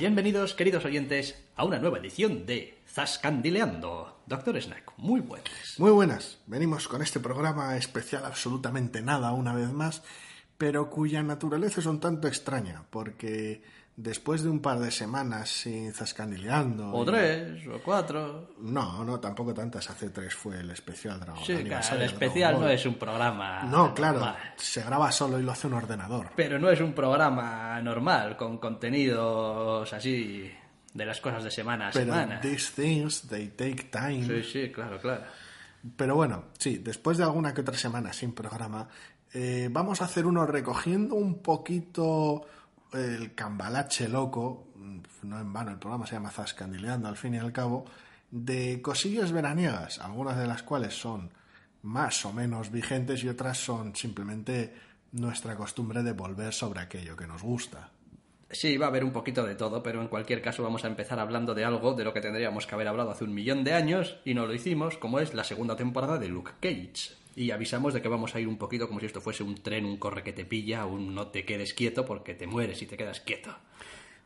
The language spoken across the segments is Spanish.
Bienvenidos, queridos oyentes, a una nueva edición de Zascandileando. Doctor Snack, muy buenas. Muy buenas. Venimos con este programa especial absolutamente nada una vez más, pero cuya naturaleza es un tanto extraña, porque después de un par de semanas sin zascandileando... O tres, o cuatro... No, no, tampoco tantas. Hace tres fue el especial Dragon Sí, claro, el especial no es un programa No, claro, se graba solo y lo hace un ordenador. Pero no es un programa normal, con contenidos así de las cosas de semana a Pero semana. these things, they take time. Sí, sí, claro, claro. Pero bueno, sí, después de alguna que otra semana sin programa, eh, vamos a hacer uno recogiendo un poquito el cambalache loco, no en vano el programa se llama Zascandileando al fin y al cabo, de cosillas veraniegas, algunas de las cuales son más o menos vigentes y otras son simplemente nuestra costumbre de volver sobre aquello que nos gusta. Sí, va a haber un poquito de todo, pero en cualquier caso vamos a empezar hablando de algo de lo que tendríamos que haber hablado hace un millón de años y no lo hicimos, como es la segunda temporada de Luke Cage. Y avisamos de que vamos a ir un poquito como si esto fuese un tren, un corre que te pilla, un no te quedes quieto porque te mueres si te quedas quieto.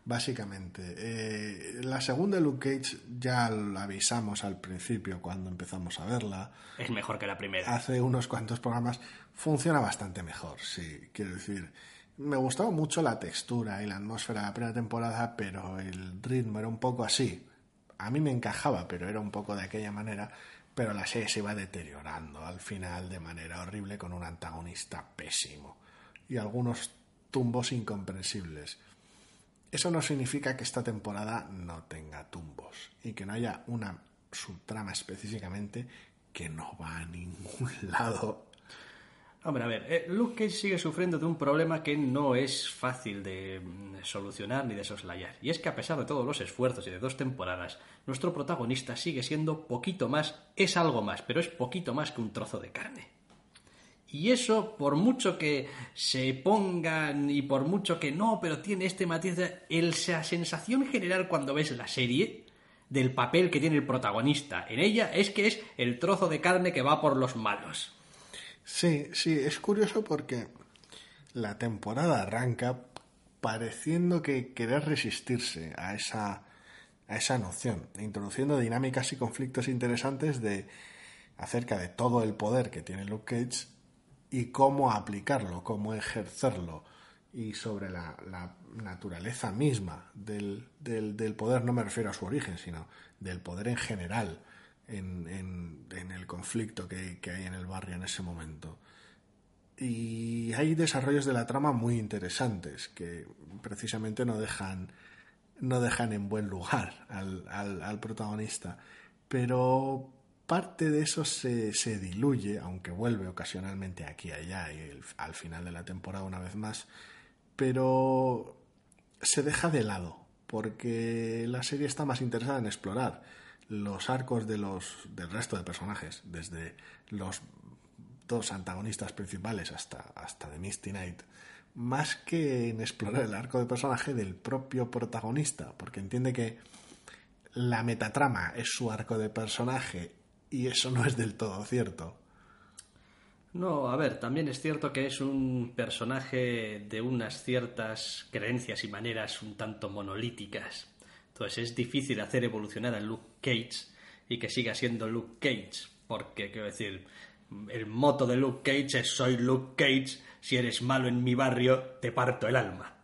Básicamente, eh, la segunda Luke Cage ya la avisamos al principio cuando empezamos a verla. Es mejor que la primera. Hace unos cuantos programas funciona bastante mejor, sí, quiero decir. Me gustaba mucho la textura y la atmósfera de la primera temporada, pero el ritmo era un poco así. A mí me encajaba, pero era un poco de aquella manera. Pero la serie se iba deteriorando al final de manera horrible con un antagonista pésimo y algunos tumbos incomprensibles. Eso no significa que esta temporada no tenga tumbos y que no haya una subtrama específicamente que no va a ningún lado. Hombre, a ver, eh, Luke Cage sigue sufriendo de un problema que no es fácil de mm, solucionar ni de soslayar. Y es que a pesar de todos los esfuerzos y de dos temporadas, nuestro protagonista sigue siendo poquito más, es algo más, pero es poquito más que un trozo de carne. Y eso, por mucho que se pongan y por mucho que no, pero tiene este matiz, de- sensación general cuando ves la serie del papel que tiene el protagonista en ella es que es el trozo de carne que va por los malos. Sí, sí, es curioso porque la temporada arranca pareciendo que querer resistirse a esa, a esa noción, introduciendo dinámicas y conflictos interesantes de acerca de todo el poder que tiene Luke Cage y cómo aplicarlo, cómo ejercerlo y sobre la, la naturaleza misma del, del, del poder, no me refiero a su origen, sino del poder en general en, el conflicto que, hay en el barrio en ese momento. Y hay desarrollos de la trama muy interesantes que precisamente no dejan, no dejan en buen lugar al, protagonista. Pero parte de eso se, se, diluye, aunque vuelve ocasionalmente aquí y allá y al final de la temporada una vez más, pero se deja de lado porque la serie está más interesada en explorar los arcos de los, del resto de personajes, desde los dos antagonistas principales hasta, hasta The Misty Knight, más que en explorar el arco de personaje del propio protagonista, porque entiende que la metatrama es su arco de personaje y eso no es del todo cierto. No, a ver, también es cierto que es un personaje de unas ciertas creencias y maneras un tanto monolíticas. Entonces es difícil hacer evolucionar a Luke Cage y que siga siendo Luke Cage, porque quiero decir, el moto de Luke Cage es soy Luke Cage, si eres malo en mi barrio, te parto el alma.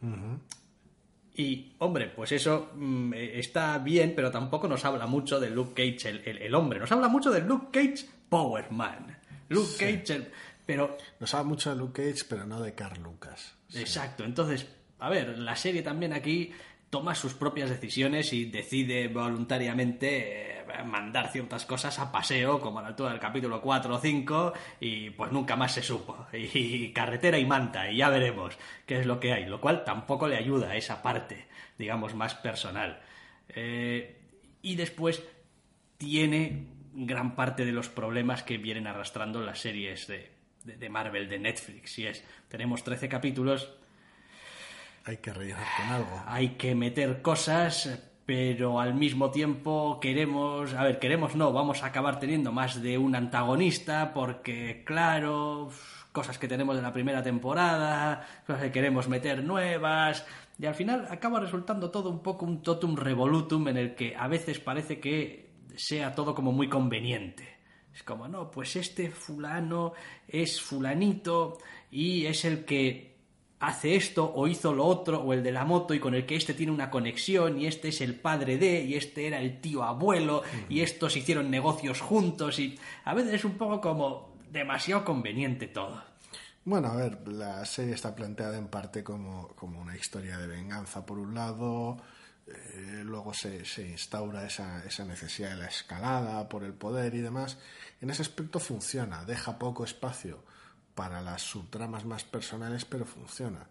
Y, hombre, pues eso mm, eh, está bien, pero tampoco nos habla mucho de Luke Cage, el, el- el hombre. Nos habla mucho de Luke Cage, Power Man. Luke Cage, el- pero Nos habla mucho de Luke Cage, pero no de Carl Lucas. Exacto, entonces, a ver, la serie también aquí toma sus propias decisiones y decide voluntariamente eh, mandar ciertas cosas a paseo, como a la altura del capítulo 4 o 5, y pues nunca más se supo. Y, carretera y manta, y ya veremos qué es lo que hay, lo cual tampoco le ayuda a esa parte, digamos, más personal. Eh, y después tiene gran parte de los problemas que vienen arrastrando las series de, de- de Marvel, de Netflix. Y es, tenemos 13 capítulos, Hay que rellenar con algo. hay que meter cosas, pero al mismo tiempo queremos, a ver, queremos no, vamos a acabar teniendo más de un antagonista porque, claro, cosas que tenemos de la primera temporada, cosas que queremos meter nuevas, y al final acaba resultando todo un poco un totum revolutum en el que a veces parece que sea todo como muy conveniente. Es como, no, pues este fulano es fulanito y es el que hace esto o hizo lo otro o el de la moto y con el que este tiene una conexión y este es el padre de y este era el tío abuelo y estos hicieron negocios juntos y a veces es un poco como demasiado conveniente todo. Bueno, a ver, la serie está planteada en parte como, como una historia de venganza por un lado, eh, luego se, se instaura esa, esa necesidad de la escalada por el poder y demás. En ese aspecto funciona, deja poco espacio para las subtramas más personales, pero funciona.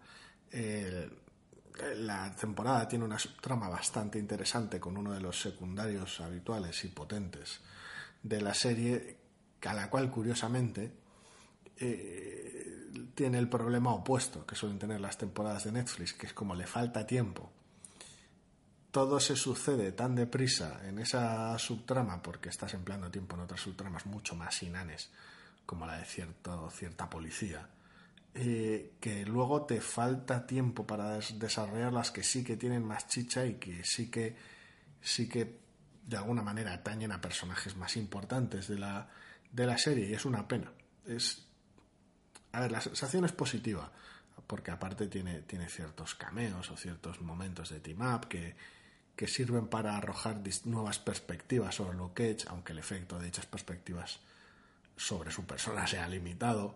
La temporada tiene una subtrama bastante interesante con uno de los secundarios habituales y potentes de la serie, a la cual curiosamente eh, tiene el problema opuesto que suelen tener las temporadas de Netflix, que es como le falta tiempo. Todo se sucede tan deprisa en esa subtrama porque estás empleando tiempo en otras subtramas mucho más inanes, como la de cierto, cierta policía, eh, que luego te falta tiempo para des- desarrollar las que sí que tienen más chicha y que sí que sí que de alguna manera atañen a personajes más importantes de la, de la serie y es una pena. Es, a ver, la sensación es positiva, porque aparte tiene, tiene ciertos cameos o ciertos momentos de team up que, que sirven para arrojar nuevas perspectivas sobre Luke Cage, aunque el efecto de dichas perspectivas sobre su persona sea limitado.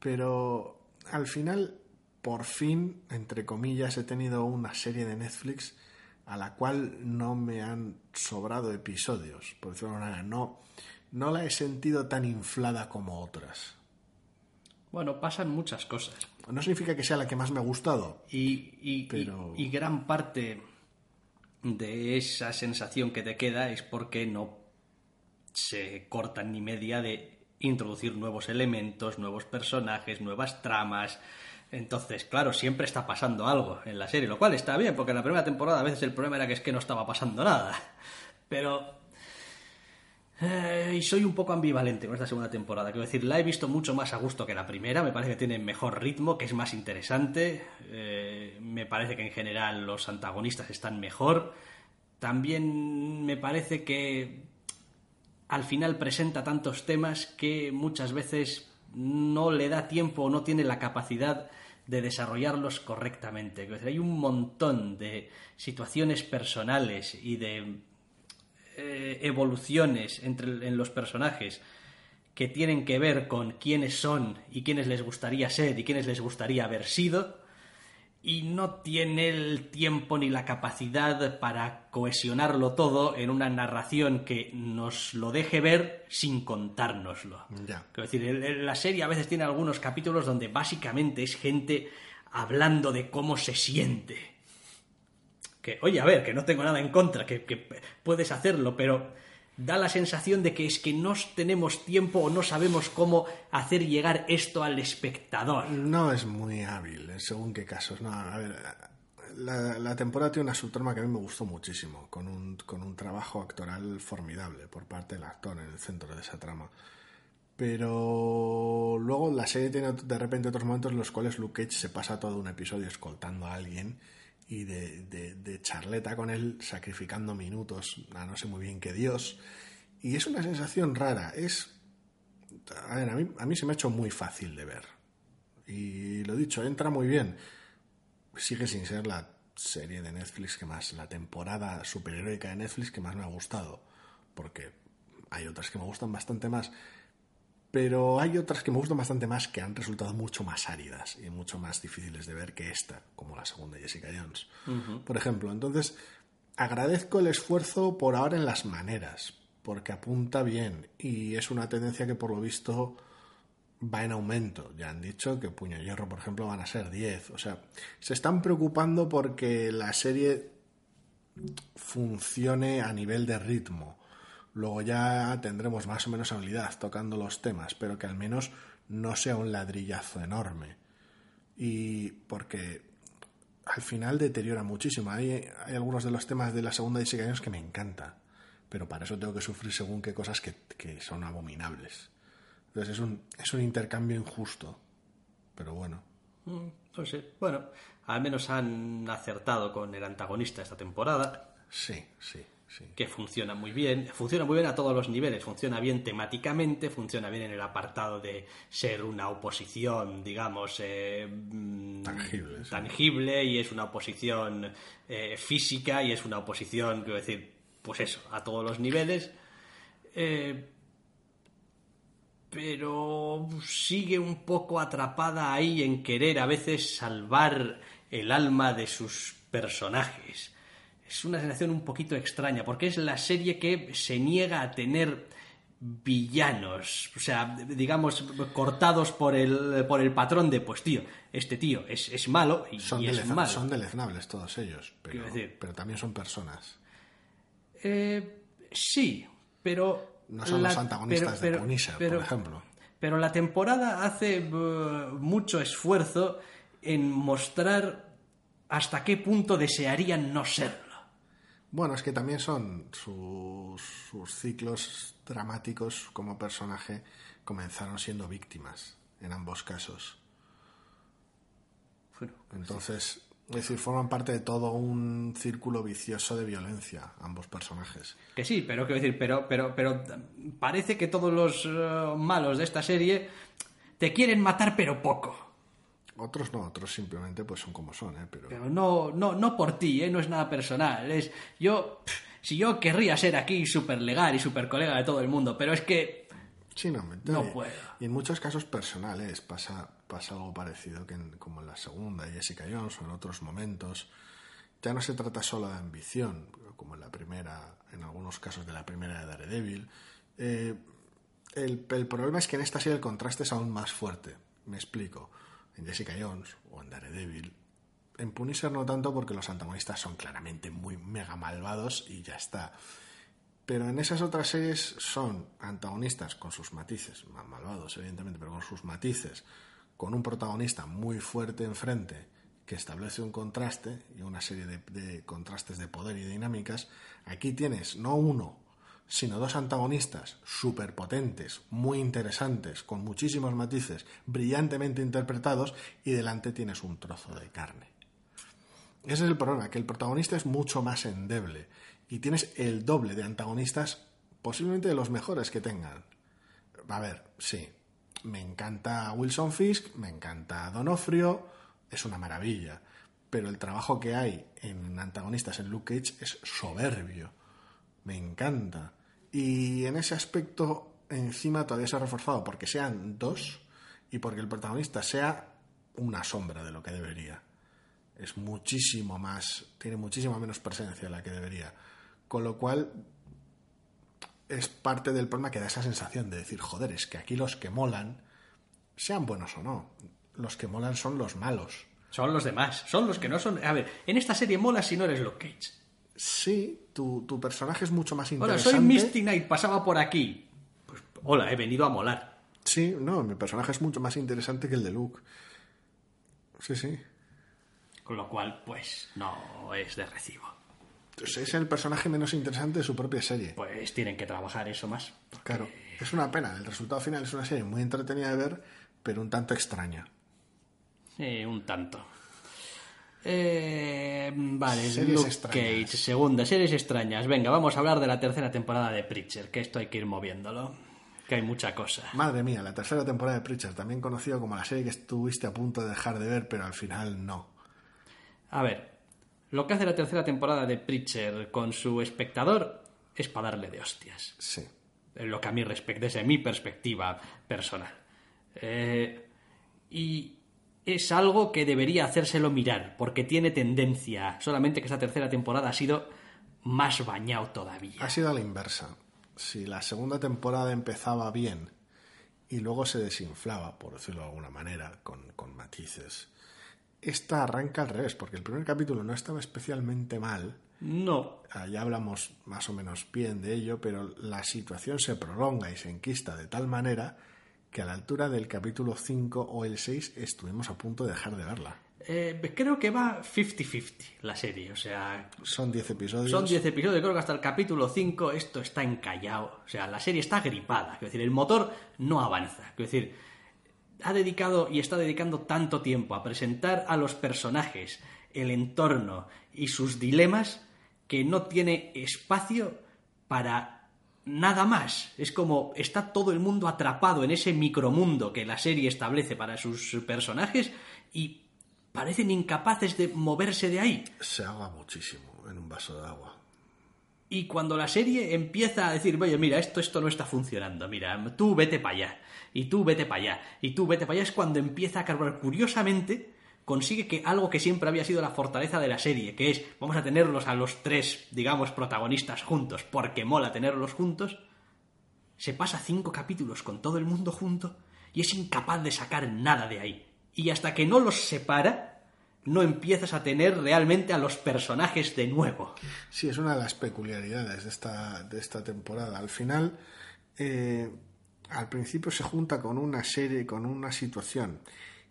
Pero al final, por fin, entre comillas, he tenido una serie de Netflix a la cual no me han sobrado episodios, por decirlo de manera. No, no la he sentido tan inflada como otras. Bueno, pasan muchas cosas. No significa que sea la que más me ha gustado. Y, y- Pero- y- y gran parte de esa sensación que te queda es porque no se cortan ni media de introducir nuevos elementos, nuevos personajes, nuevas tramas. Entonces, claro, siempre está pasando algo en la serie, lo cual está bien, porque en la primera temporada a veces el problema era que es que no estaba pasando nada. Pero eh, y soy un poco ambivalente con esta segunda temporada. Quiero decir, la he visto mucho más a gusto que la primera. Me parece que tiene mejor ritmo, que es más interesante. Eh, me parece que en general los antagonistas están mejor. También me parece que al final presenta tantos temas que muchas veces no le da tiempo o no tiene la capacidad de desarrollarlos correctamente. Hay un montón de situaciones personales y de eh, evoluciones entre en los personajes que tienen que ver con quiénes son y quiénes les gustaría ser y quiénes les gustaría haber sido y no tiene el tiempo ni la capacidad para cohesionarlo todo en una narración que nos lo deje ver sin contárnoslo. Ya. Quiero decir, la serie a veces tiene algunos capítulos donde básicamente es gente hablando de cómo se siente que, oye, a ver, que no tengo nada en contra, que, que puedes hacerlo, pero da la sensación de que es que no tenemos tiempo o no sabemos cómo hacer llegar esto al espectador. No es muy hábil, en según qué casos. No, a ver, la, la temporada tiene una subtrama que a mí me gustó muchísimo, con un, con un trabajo actoral formidable por parte del actor en el centro de esa trama. Pero luego la serie tiene de repente otros momentos en los cuales Luke Cage se pasa todo un episodio escoltando a alguien y de, de, de charleta con él, sacrificando minutos a no sé muy bien qué Dios. Y es una sensación rara. Es. A mí, a mí se me ha hecho muy fácil de ver. Y lo dicho, entra muy bien. Sigue sin ser la serie de Netflix que más. La temporada superheroica de Netflix que más me ha gustado. Porque hay otras que me gustan bastante más. Pero hay otras que me gustan bastante más que han resultado mucho más áridas y mucho más difíciles de ver que esta, como la segunda Jessica Jones. Por ejemplo, entonces agradezco el esfuerzo por ahora en las maneras, porque apunta bien y es una tendencia que por lo visto va en aumento. Ya han dicho que Puño Hierro, por ejemplo, van a ser 10. O sea, se están preocupando porque la serie funcione a nivel de ritmo. Luego ya tendremos más o menos habilidad tocando los temas, pero que al menos no sea un ladrillazo enorme. Y porque al final deteriora muchísimo. Hay, hay algunos de los temas de la segunda Jessica Jones que me encanta, pero para eso tengo que sufrir según qué cosas que, que son abominables. Entonces es un, es un intercambio injusto, pero bueno. Mm, Pues sí. Bueno, al menos han acertado con el antagonista esta temporada, Sí, sí, sí. que funciona muy bien. Funciona muy bien a todos los niveles. Funciona bien temáticamente, funciona bien en el apartado de ser una oposición, digamos, eh, mm, Tangible, sí. tangible, y es una oposición eh, física y es una oposición, quiero decir, pues eso, a todos los niveles. Eh, pero sigue un poco atrapada ahí en querer a veces salvar el alma de sus personajes. Es una sensación un poquito extraña, porque es la serie que se niega a tener villanos, o sea, digamos, cortados por el, por el patrón de, pues tío, este tío es, es malo y, Son, y es malo. son deleznables todos ellos, pero, decir- pero también son personas. Eh, sí, pero... No son los antagonistas de Punisher, por ejemplo. Pero la temporada hace eh, mucho esfuerzo en mostrar hasta qué punto desearían no serlo. Bueno, es que también son sus, sus ciclos dramáticos como personaje comenzaron siendo víctimas en ambos casos. Bueno, Entonces, es decir, forman parte de todo un círculo vicioso de violencia, ambos personajes. que sí, pero quiero decir, pero, pero, pero parece que todos los eh, malos de esta serie te quieren matar, pero poco. Otros no, otros simplemente pues son como son, ¿eh? Pero, Pero no, no, no por ti, ¿eh? no es nada personal. Es yo, pff, si yo querría ser aquí súper legal y súper colega de todo el mundo, pero es que Sí, no, me No y- puedo. Y en muchos casos personales pasa, pasa algo parecido que en- como en la segunda Jessica Jones o en otros momentos. Ya no se trata solo de ambición, como en la primera, en algunos casos de la primera de Daredevil. Eh, el, el problema es que en esta serie el contraste es aún más fuerte. Me explico. En Jessica Jones o en Daredevil. En Punisher no tanto porque los antagonistas son claramente muy mega malvados y ya está. Pero en esas otras series son antagonistas con sus matices, más malvados evidentemente, pero con sus matices, con un protagonista muy fuerte enfrente que establece un contraste y una serie de, de contrastes de poder y dinámicas. Aquí tienes no uno, sino dos antagonistas súper potentes, muy interesantes, con muchísimos matices, brillantemente interpretados, y delante tienes un trozo de carne. Ese es el problema, que el protagonista es mucho más endeble y tienes el doble de antagonistas, posiblemente de los mejores que tengan. A ver, sí, me encanta Wilson Fisk, me encanta Donofrio, es una maravilla, pero el trabajo que hay en antagonistas en Luke Cage es soberbio, me encanta. Y en ese aspecto, encima todavía se ha reforzado porque sean dos y porque el protagonista sea una sombra de lo que debería es muchísimo más, tiene muchísima menos presencia de la que debería. Con lo cual es parte del problema que da esa sensación de decir, joder, es que aquí los que molan, sean buenos o no, los que molan son los malos. son los demás, son los que no son... A ver, en esta serie mola si no eres Luke Cage. Sí, tu, tu personaje es mucho más Hola, interesante. soy Misty Knight, pasaba por aquí. Pues hola, he venido a molar. Sí, no, mi personaje es mucho más interesante que el de Luke. Sí, sí. Con lo cual, pues, no es de recibo. Entonces, es el personaje menos interesante de su propia serie. Pues tienen que trabajar eso más. Claro, es una pena. El resultado final es una serie muy entretenida de ver, pero un tanto extraña. Eh, un tanto. Eh, vale, Series Luke extrañas. Cage, segunda, series extrañas. Venga, vamos a hablar de la tercera temporada de Preacher, que esto hay que ir moviéndolo. Que hay mucha cosa. Madre mía, la tercera temporada de Preacher, también conocido como la serie que estuviste a punto de dejar de ver, pero al final no. A ver, lo que hace la tercera temporada de Preacher con su espectador es para darle de hostias. Sí. lo que a mí respecta, desde mi perspectiva personal. Eh, y es algo que debería hacérselo mirar, porque tiene tendencia, solamente que esta tercera temporada ha sido más bañado todavía. Ha sido a la inversa. Si la segunda temporada empezaba bien y luego se desinflaba, por decirlo de alguna manera, con, con matices, esta arranca al revés, porque el primer capítulo no estaba especialmente mal, No, ya hablamos más o menos bien de ello, pero la situación se prolonga y se enquista de tal manera que a la altura del capítulo 5 o el 6 estuvimos a punto de dejar de verla. eh, creo que va 50-50 la serie, o sea, Son 10 episodios. Son 10 episodios, creo que hasta el capítulo 5 esto está encallado. O sea, la serie está gripada. Quiero decir, el motor no avanza. Quiero decir, ha dedicado y está dedicando tanto tiempo a presentar a los personajes, el entorno y sus dilemas que no tiene espacio para nada más. Es como está todo el mundo atrapado en ese micromundo que la serie establece para sus personajes y parecen incapaces de moverse de ahí. Se ahoga muchísimo en un vaso de agua. Y cuando la serie empieza a decir, oye, mira, esto, esto no está funcionando, mira, tú vete para allá, y tú vete para allá, y tú vete para allá, es cuando empieza a carburar. Curiosamente, consigue que algo que siempre había sido la fortaleza de la serie, que es, vamos a tenerlos a los tres, digamos, protagonistas juntos, porque mola tenerlos juntos, se pasa cinco capítulos con todo el mundo junto y es incapaz de sacar nada de ahí. Y hasta que no los separa, no empiezas a tener realmente a los personajes de nuevo. Sí, es una de las peculiaridades de esta, de esta temporada. Al final, eh, al principio se junta con una serie, con una situación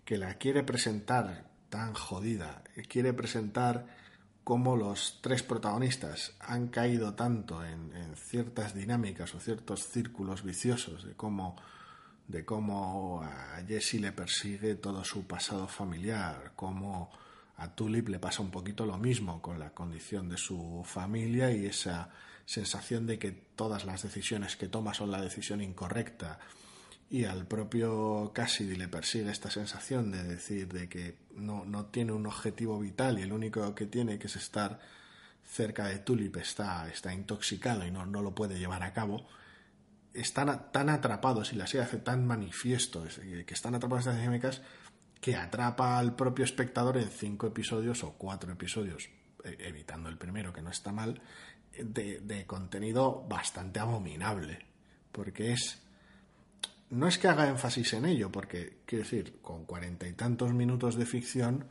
que la quiere presentar tan jodida, quiere presentar cómo los tres protagonistas han caído tanto en, en ciertas dinámicas o ciertos círculos viciosos de cómo de cómo a Jesse le persigue todo su pasado familiar, cómo a Tulip le pasa un poquito lo mismo con la condición de su familia y esa sensación de que todas las decisiones que toma son la decisión incorrecta y al propio Cassidy le persigue esta sensación de decir de que no, no tiene un objetivo vital y el único que tiene que es estar cerca de Tulip está, está intoxicado y no, no lo puede llevar a cabo están tan atrapados y la serie hace tan manifiesto que están atrapados en estas dinámicas que atrapa al propio espectador en cinco episodios o cuatro episodios, evitando el primero que no está mal, de, de contenido bastante abominable. Porque es. No es que haga énfasis en ello, porque, quiero decir, con cuarenta y tantos minutos de ficción,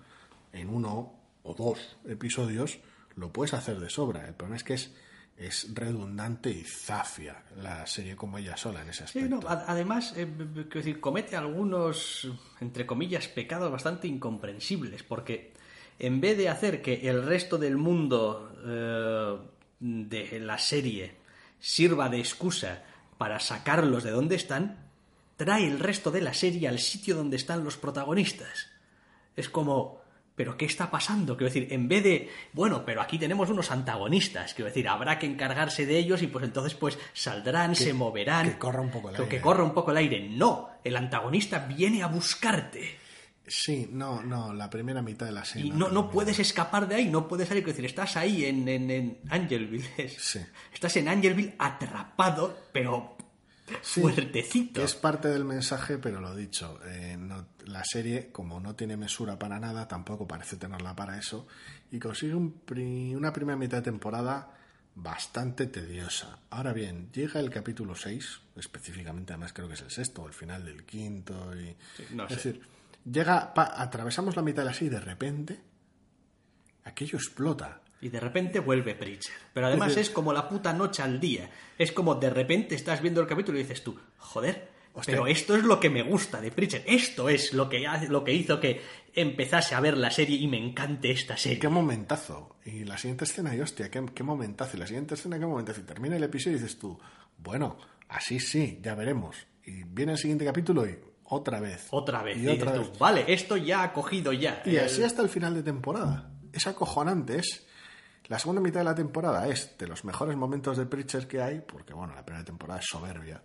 en uno o dos episodios, lo puedes hacer de sobra. El problema es que es es redundante y zafia la serie como ella sola en ese aspecto. Sí, no, además, eh, quiero decir, comete algunos, entre comillas, pecados bastante incomprensibles, porque en vez de hacer que el resto del mundo eh, de la serie sirva de excusa para sacarlos de donde están, trae el resto de la serie al sitio donde están los protagonistas. Es como, ¿Pero qué está pasando? Quiero decir, en vez de, bueno, pero aquí tenemos unos antagonistas, quiero decir, habrá que encargarse de ellos y pues entonces pues saldrán, que, se moverán. Que corra un poco el aire. que corra un poco el aire. No, el antagonista viene a buscarte. Sí, no, no, la primera mitad de la serie. Y no, no puedes escapar de ahí, no puedes salir. Quiero decir, estás ahí en, en, en Angelville. Sí. Estás en Angelville atrapado, pero Sí, fuertecito. Es parte del mensaje, pero lo dicho, eh, no, la serie, como no tiene mesura para nada, tampoco parece tenerla para eso, y consigue un pri- una primera mitad de temporada bastante tediosa. Ahora bien, llega el capítulo 6, específicamente además creo que es el sexto, o el final del quinto, y... no es sé. decir, llega, pa- atravesamos la mitad de la serie y de repente aquello explota. Y de repente vuelve Preacher. Pero además es como la puta noche al día. Es como de repente estás viendo el capítulo y dices tú, joder, Hostia. pero esto es lo que me gusta de Preacher. Esto es lo que, lo que hizo que empezase a ver la serie y me encante esta serie. Qué momentazo. Y la siguiente escena, y hostia, qué, qué momentazo. Y la siguiente escena, qué momentazo. Y termina el episodio y dices tú, bueno, así sí, ya veremos. Y viene el siguiente capítulo y, otra vez. Otra vez. Y Y otra dices tú, vale, esto ya ha cogido ya. Y El- así hasta el final de temporada. Es acojonante. Es, la segunda mitad de la temporada es de los mejores momentos de Preacher que hay, porque bueno, la primera temporada es soberbia.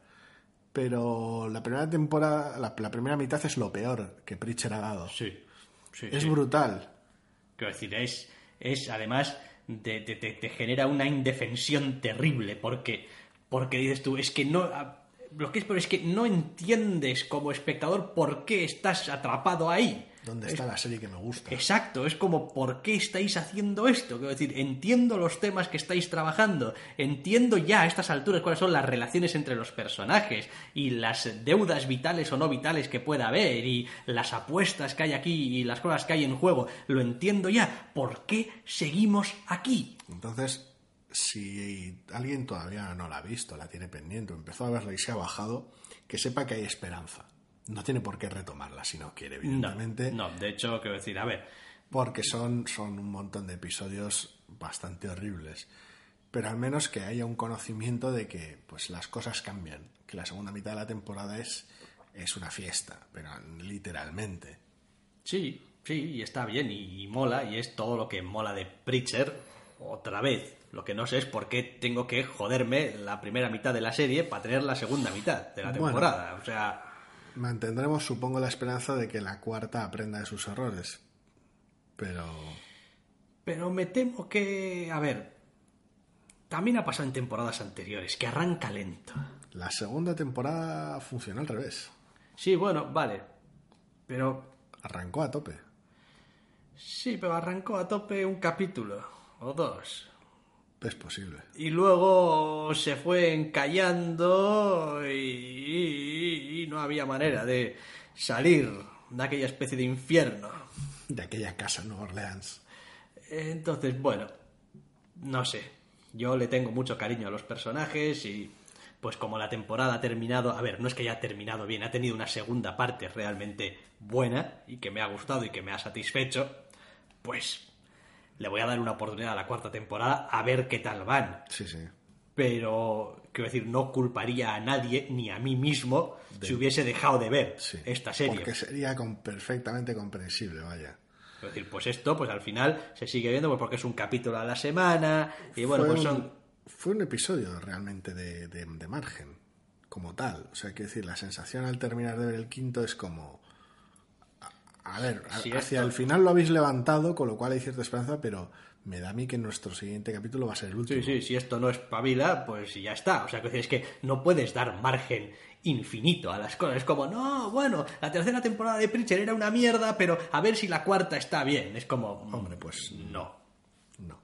Pero la primera temporada, la, la primera mitad es lo peor que Preacher ha dado. Sí, sí, es sí. brutal. Quiero decir, es, es además, te, te- te- te genera una indefensión terrible, porque, porque dices tú, es que no... Lo que es peor es que no entiendes como espectador por qué estás atrapado ahí. ¿Dónde está la serie que me gusta? Exacto, es como, ¿por qué estáis haciendo esto? Quiero decir, entiendo los temas que estáis trabajando, entiendo ya a estas alturas cuáles son las relaciones entre los personajes y las deudas vitales o no vitales que pueda haber y las apuestas que hay aquí y las cosas que hay en juego, lo entiendo ya. ¿Por qué seguimos aquí? Entonces, si alguien todavía no la ha visto, la tiene pendiente, o empezó a verla y se ha bajado, que sepa que hay esperanza. No tiene por qué retomarla si no quiere, No, evidentemente. no, de hecho, quiero decir, a ver, porque son, son un montón de episodios bastante horribles. Pero al menos que haya un conocimiento de que pues las cosas cambian, que la segunda mitad de la temporada es, es una fiesta, pero literalmente. Sí, sí, y está bien y, y mola, y es todo lo que mola de Preacher otra vez. Lo que no sé es por qué tengo que joderme la primera mitad de la serie para tener la segunda mitad de la Bueno. temporada. O sea, Mantendremos, supongo, la esperanza de que la cuarta aprenda de sus errores. Pero pero me temo que, a ver, también ha pasado en temporadas anteriores, que arranca lento. la segunda temporada funcionó al revés. Sí, bueno, vale, pero Arrancó a tope. sí, pero arrancó a tope un capítulo o dos. Es posible. Y luego se fue encallando y, y- y no había manera de salir de aquella especie de infierno. De aquella casa en Nueva Orleans. Entonces, bueno, no sé. Yo le tengo mucho cariño a los personajes y pues como la temporada ha terminado, a ver, no es que haya terminado bien, ha tenido una segunda parte realmente buena y que me ha gustado y que me ha satisfecho, pues le voy a dar una oportunidad a la cuarta temporada a ver qué tal van. Sí, sí. pero quiero decir, no culparía a nadie ni a mí mismo si hubiese dejado de ver sí. esta serie. Porque sería con- perfectamente comprensible, vaya. Es decir, pues esto, pues al final se sigue viendo pues porque es un capítulo a la semana y bueno, fue pues un, son fue un episodio realmente de, de- de margen, como tal. O sea, quiero decir, la sensación al terminar de ver el quinto es como. A, ver, hacia el final lo habéis levantado, con lo cual hay cierta esperanza, pero me da a mí que nuestro siguiente capítulo va a ser el último. Sí, sí, si esto no es pavila, pues ya está. O sea, que es que no puedes dar margen infinito a las cosas. Es como, no, bueno, la tercera temporada de Preacher era una mierda, pero a ver si la cuarta está bien. Es como, mm, Hombre, pues no. no.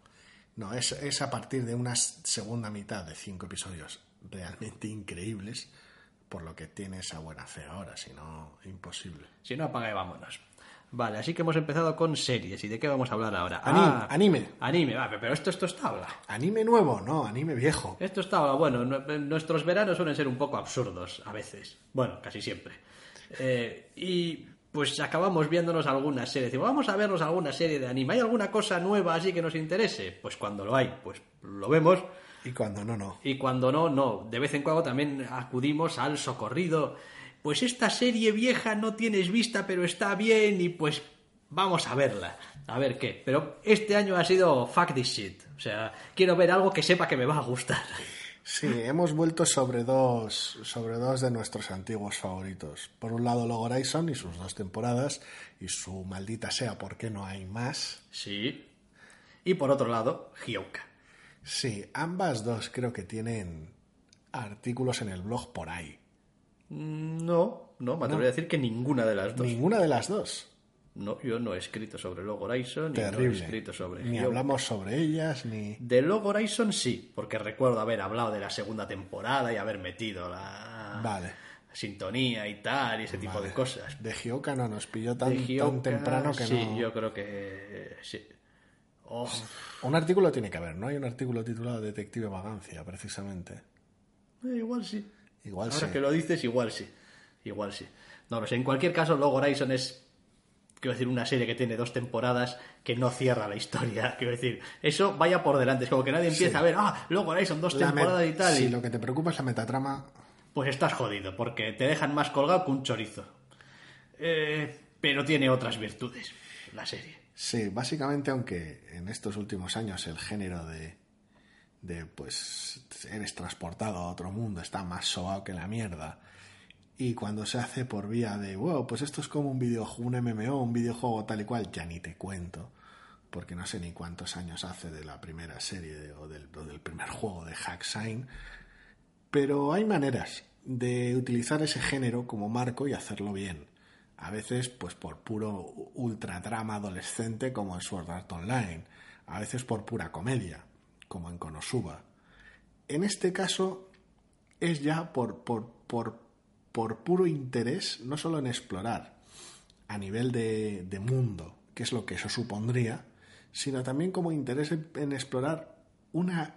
No, es, es a partir de una segunda mitad de cinco episodios realmente increíbles, por lo que tiene esa buena fe ahora, si no, imposible. Si no, apaga y vámonos. Vale, así que hemos empezado con series. ¿Y de qué vamos a hablar ahora? Anime, Ah, anime. Anime, va, pero esto, esto es tabla. Anime nuevo, no, anime viejo. Esto es tabla. Bueno, nu- nuestros veranos suelen ser un poco absurdos a veces. Bueno, casi siempre. Eh, y pues acabamos viéndonos algunas series. Digo, vamos a vernos alguna serie de anime. ¿Hay alguna cosa nueva así que nos interese? Pues cuando lo hay, pues lo vemos. Y cuando no, no. Y cuando no, no. De vez en cuando también acudimos al socorrido. Pues esta serie vieja no tienes vista, pero está bien y pues vamos a verla. A ver qué. Pero este año ha sido fuck this shit. O sea, quiero ver algo que sepa que me va a gustar. Sí, hemos vuelto sobre dos, sobre dos de nuestros antiguos favoritos. Por un lado, Log Horizon y sus dos temporadas, y su maldita sea, ¿por qué no hay más? Sí. Y por otro lado, Hyouka. Sí, ambas dos creo que tienen artículos en el blog por ahí. No, no, me atrevería a decir que ninguna de las dos. Ninguna de las dos. No, yo no he escrito sobre Log Horizon y no he Terrible. escrito sobre Ni hablamos sobre ellas, ni... De Log Horizon sí, porque recuerdo haber hablado de la segunda temporada y haber metido la Vale. sintonía y tal y ese tipo de cosas. De Hyoka no nos pilló tan, tan temprano que sí, no... yo creo que sí. Oh, Un artículo tiene que haber, ¿no? Hay un artículo titulado Detective Vagancia, precisamente. eh, igual sí. Igual Ahora sí. que lo dices, igual sí. Igual sí. No lo sé. En cualquier caso, Log Horizon es, quiero decir, una serie que tiene dos temporadas que no cierra la historia. Quiero decir, eso vaya por delante. Es como que nadie empieza Sí. a ver, ah, Log Horizon, dos La met- temporadas y tal. Si y- lo que te preocupa es la metatrama, Pues estás jodido, porque te dejan más colgado que un chorizo. eh, pero tiene otras virtudes la serie. Sí, básicamente, aunque en estos últimos años el género de, de pues eres transportado a otro mundo está más sobado que la mierda. Y cuando se hace por vía de, wow, pues esto es como un videojuego, un MMO, un videojuego tal y cual, ya ni te cuento. Porque no sé ni cuántos años hace de la primera serie o, del, del primer juego de Hacksign. Pero hay maneras de utilizar ese género como marco y hacerlo bien a veces pues por puro ultradrama adolescente como en Sword Art Online, a veces por pura comedia, como en Konosuba. En este caso es ya por, por, por, por puro interés, no solo en explorar a nivel de, mundo, que es lo que eso supondría, sino también como interés en explorar una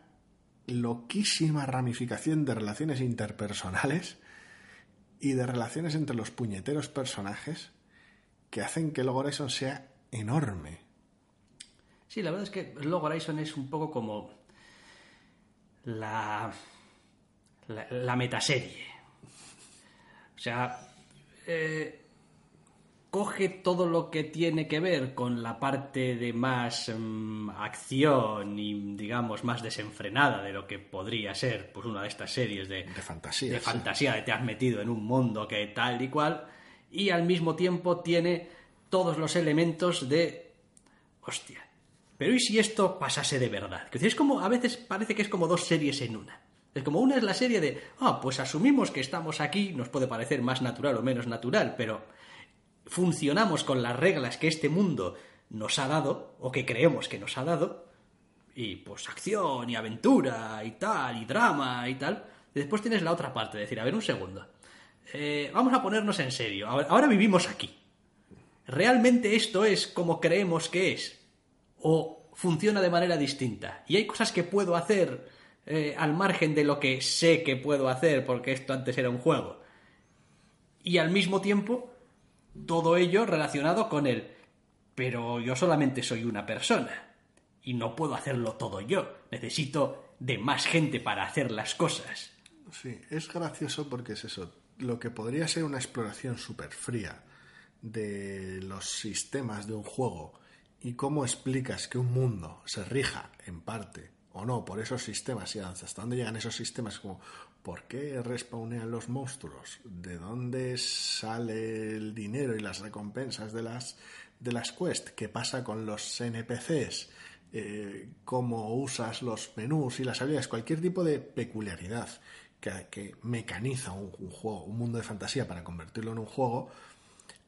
loquísima ramificación de relaciones interpersonales y de relaciones entre los puñeteros personajes que hacen que Log Horizon sea enorme. Sí, la verdad es que Log Horizon es un poco como la, la, la metaserie. O sea, eh, coge todo lo que tiene que ver con la parte de más um, acción y digamos más desenfrenada de lo que podría ser pues una de estas series de, de fantasía, de sí. fantasía de te has metido en un mundo que tal y cual y al mismo tiempo tiene todos los elementos de hostia pero y si esto pasase de verdad es como a veces parece que es como dos series en una es como una es la serie de ah pues asumimos que estamos aquí nos puede parecer más natural o menos natural pero funcionamos con las reglas que este mundo nos ha dado, o que creemos que nos ha dado, y pues acción y aventura y tal, y drama y tal. Después tienes la otra parte, decir, a ver, un segundo. Eh, vamos a ponernos en serio. Ahora vivimos aquí. ¿Realmente esto es como creemos que es? ¿O funciona de manera distinta? Y hay cosas que puedo hacer eh, al margen de lo que sé que puedo hacer porque esto antes era un juego. Y al mismo tiempo todo ello relacionado con el pero yo solamente soy una persona y no puedo hacerlo todo yo. Necesito de más gente para hacer las cosas. Sí, es gracioso porque es eso. Lo que podría ser una exploración súper fría de los sistemas de un juego y cómo explicas que un mundo se rija en parte o no por esos sistemas y hasta dónde llegan esos sistemas como ¿Por qué respawnean los monstruos? ¿De dónde sale el dinero y las recompensas de las, de las quests? ¿Qué pasa con los NPCs? Eh, ¿Cómo usas los menús y las habilidades? Cualquier tipo de peculiaridad que, mecaniza un, un, juego, un mundo de fantasía para convertirlo en un juego,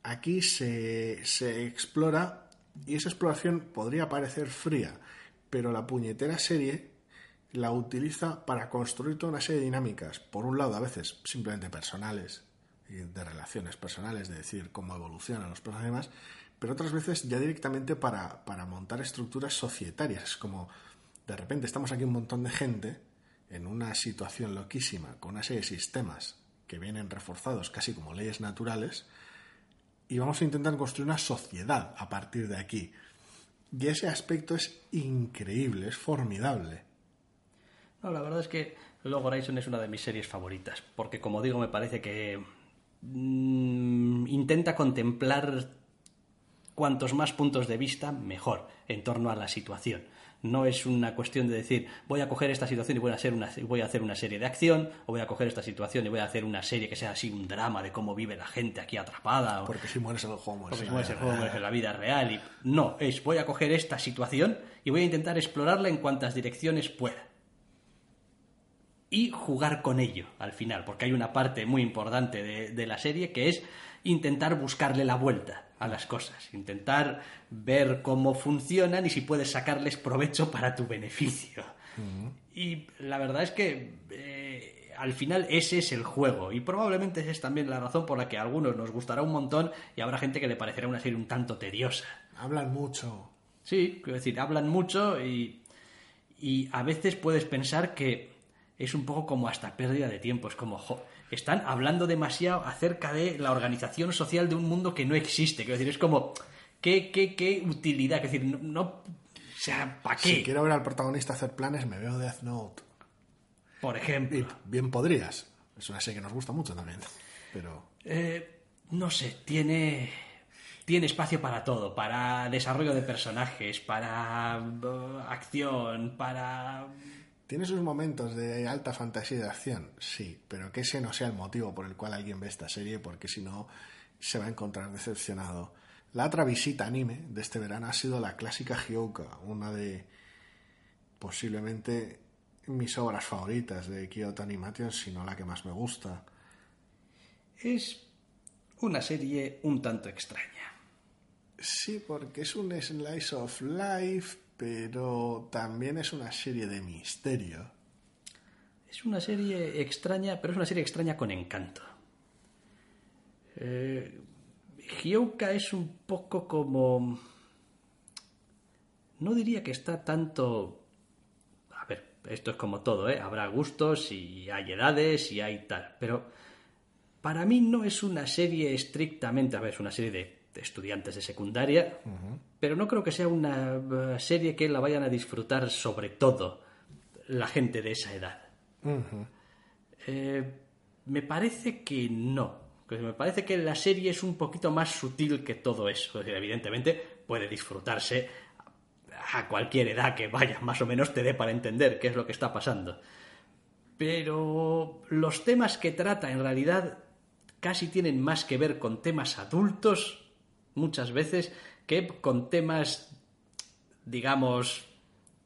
aquí se, se explora y esa exploración podría parecer fría, pero la puñetera serie la utiliza para construir toda una serie de dinámicas, por un lado a veces simplemente personales, de relaciones personales, de decir cómo evolucionan los problemas, pero otras veces ya directamente para, para montar estructuras societarias, como de repente estamos aquí un montón de gente en una situación loquísima, con una serie de sistemas que vienen reforzados casi como leyes naturales, y vamos a intentar construir una sociedad a partir de aquí. Y ese aspecto es increíble, es formidable. No, la verdad es que Log Horizon es una de mis series favoritas, porque como digo, me parece que mmm, intenta contemplar cuantos más puntos de vista, mejor, en torno a la situación. No es una cuestión de decir, voy a coger esta situación y voy a, hacer una, voy a hacer una serie de acción, o voy a coger esta situación y voy a hacer una serie que sea así un drama de cómo vive la gente aquí atrapada. O, porque si mueres en el juego, porque si mueres en el juego, mueres en la vida real. Y, no, es voy a coger esta situación y voy a intentar explorarla en cuantas direcciones pueda y jugar con ello al final, porque hay una parte muy importante de, de, la serie que es intentar buscarle la vuelta a las cosas, intentar ver cómo funcionan y si puedes sacarles provecho para tu beneficio. Uh -huh. Y la verdad es que eh, al final ese es el juego y probablemente esa es también la razón por la que a algunos nos gustará un montón y habrá gente que le parecerá una serie un tanto tediosa. Hablan mucho. Sí, quiero decir, hablan mucho y, y a veces puedes pensar que es un poco como hasta pérdida de tiempo. Es como, jo, están hablando demasiado acerca de la organización social de un mundo que no existe. Quiero decir, es como, ¿qué, qué, qué utilidad? Es decir, no, no o sea, ¿para qué? Si quiero ver al protagonista hacer planes, me veo Death Note. Por ejemplo. Y bien podrías. Es una serie que nos gusta mucho también. Pero. Eh, no sé, tiene tiene espacio para todo, para desarrollo de personajes, para uh, acción, para ¿Tiene sus momentos de alta fantasía y de acción? Sí, pero que ese no sea el motivo por el cual alguien ve esta serie, porque si no se va a encontrar decepcionado. La otra visita anime de este verano ha sido la clásica Hyouka, una de posiblemente mis obras favoritas de Kyoto Animation, si no la que más me gusta. Es una serie un tanto extraña. Sí, porque es un slice of life, pero también es una serie de misterio. Es una serie extraña, pero es una serie extraña con encanto. Eh, Hyouka es un poco como... No diría que está tanto... A ver, esto es como todo, ¿eh? Habrá gustos y hay edades y hay tal, pero para mí no es una serie estrictamente... A ver, es una serie de estudiantes de secundaria, pero no creo que sea una eh, serie que la vayan a disfrutar sobre todo la gente de esa edad. Eh, me parece que no. Me parece que la serie es un poquito más sutil que todo eso. evidentemente puede disfrutarse a cualquier edad que vaya, más o menos te dé para entender qué es lo que está pasando. Pero los temas que trata en realidad casi tienen más que ver con temas adultos muchas veces que con temas, digamos,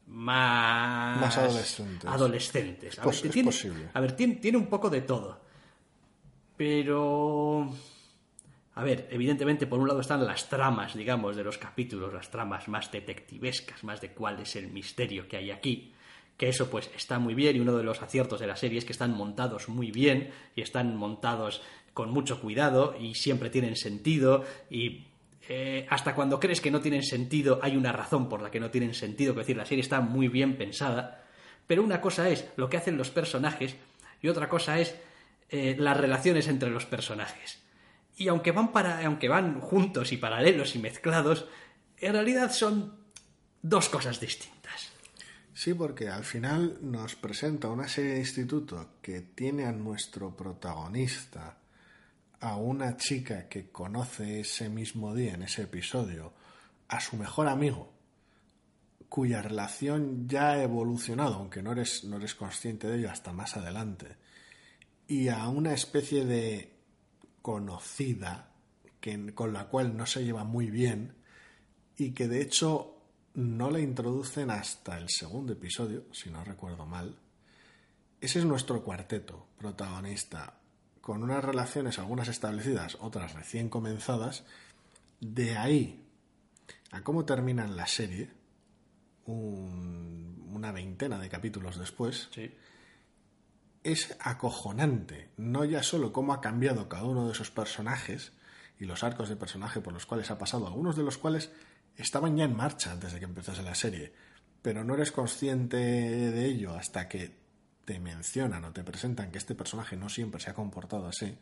más, Más adolescentes. adolescentes. A ver, es tiene, posible. a ver, tiene, tiene un poco de todo. Pero... A ver, evidentemente por un lado están las tramas, digamos, de los capítulos, las tramas más detectivescas, más de cuál es el misterio que hay aquí, que eso pues está muy bien y uno de los aciertos de la serie es que están montados muy bien y están montados con mucho cuidado y siempre tienen sentido y eh, hasta cuando crees que no tienen sentido hay una razón por la que no tienen sentido, es decir, la serie está muy bien pensada, pero una cosa es lo que hacen los personajes y otra cosa es eh, las relaciones entre los personajes. Y aunque van, para, aunque van juntos y paralelos y mezclados, en realidad son dos cosas distintas. Sí, porque al final nos presenta una serie de instituto que tiene a nuestro protagonista, a una chica que conoce ese mismo día, en ese episodio, a su mejor amigo, cuya relación ya ha evolucionado, aunque no eres, no eres consciente de ello hasta más adelante, y a una especie de conocida que, con la cual no se lleva muy bien y que de hecho no la introducen hasta el segundo episodio, si no recuerdo mal. Ese es nuestro cuarteto protagonista, con unas relaciones, algunas establecidas, otras recién comenzadas. De ahí a cómo termina en la serie, un- una veintena de capítulos después, Sí. es acojonante. No ya solo cómo ha cambiado cada uno de esos personajes y los arcos de personaje por los cuales ha pasado, algunos de los cuales estaban ya en marcha antes de que empezase la serie, pero no eres consciente de ello hasta que te mencionan o te presentan que este personaje no siempre se ha comportado así,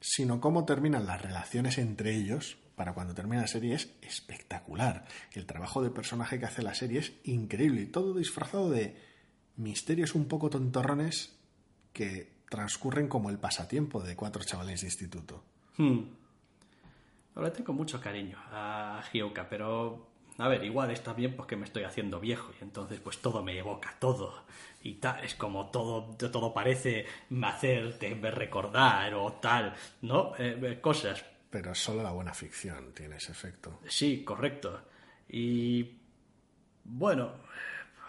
sino cómo terminan las relaciones entre ellos para cuando termina la serie es espectacular. El trabajo de personaje que hace la serie es increíble y todo disfrazado de misterios un poco tontorrones que transcurren como el pasatiempo de cuatro chavales de instituto. Hmm. Ahora tengo mucho cariño a Hyouka, pero a ver, igual está bien porque me estoy haciendo viejo y entonces pues todo me evoca todo y tal, es como todo todo parece hacerte recordar o tal, ¿no? Eh, eh, cosas. Pero solo la buena ficción tiene ese efecto. Sí, correcto. Y bueno,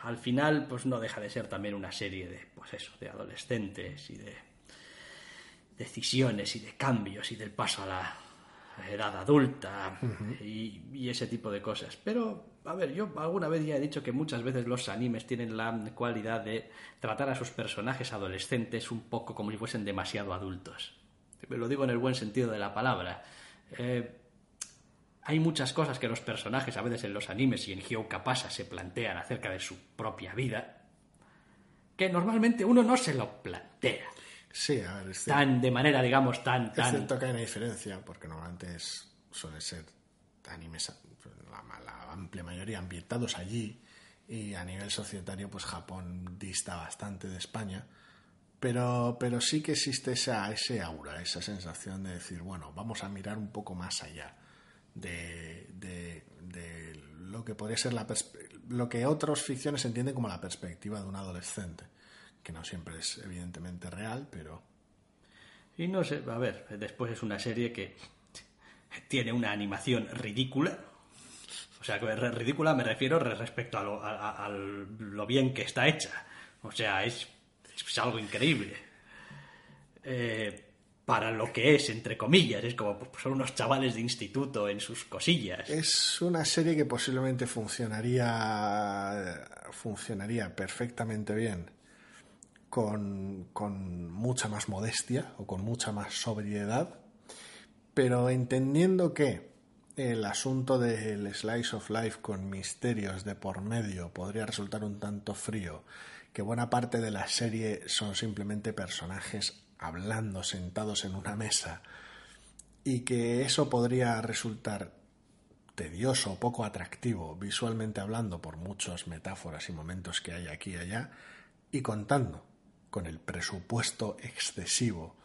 al final pues no deja de ser también una serie de pues eso, de adolescentes y de decisiones y de cambios y del paso a la edad adulta y, y ese tipo de cosas. Pero, a ver, yo alguna vez ya he dicho que muchas veces los animes tienen la cualidad de tratar a sus personajes adolescentes un poco como si fuesen demasiado adultos. Lo digo en el buen sentido de la palabra. Eh, hay muchas cosas que los personajes a veces en los animes y en Hyouka pasa se plantean acerca de su propia vida que normalmente uno no se lo plantea Sí, a ver, tan de manera digamos tan es tan cierto que hay una diferencia, porque normalmente es, suelen ser animes, la, la amplia mayoría ambientados allí, y a nivel societario, pues Japón dista bastante de España, Pero, pero sí que existe esa, ese aura, esa sensación de decir, bueno, vamos a mirar un poco más allá de, de, de lo que podría ser la lo que otras ficciones entienden como la perspectiva de un adolescente, que no siempre es evidentemente real, pero... Y no sé, a ver, después es una serie que tiene una animación ridícula, o sea, que ridícula me refiero respecto a lo, a, lo bien que está hecha. O sea, es, es algo increíble. Eh, para lo que es, entre comillas. Es como pues, son unos chavales de instituto en sus cosillas. Es una serie que posiblemente funcionaría, funcionaría perfectamente bien con, mucha más modestia o con mucha más sobriedad, pero entendiendo que el asunto del slice of life con misterios de por medio podría resultar un tanto frío, que buena parte de la serie son simplemente personajes hablando sentados en una mesa y que eso podría resultar tedioso o poco atractivo visualmente hablando por muchas metáforas y momentos que hay aquí y allá y contando con el presupuesto excesivo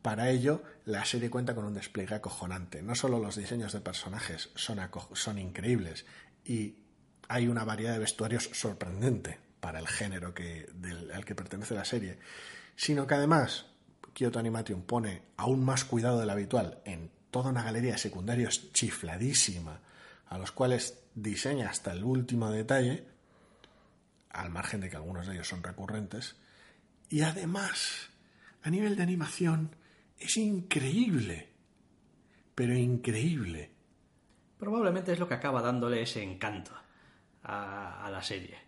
para ello, la serie cuenta con un despliegue acojonante. No solo los diseños de personajes son, increíbles y hay una variedad de vestuarios sorprendente para el género al que pertenece la serie, sino que además Kyoto Animation pone aún más cuidado del habitual en toda una galería de secundarios chifladísima, a los cuales diseña hasta el último detalle, al margen de que algunos de ellos son recurrentes, y además, a nivel de animación, es increíble, pero increíble. Probablemente es lo que acaba dándole ese encanto a, la serie.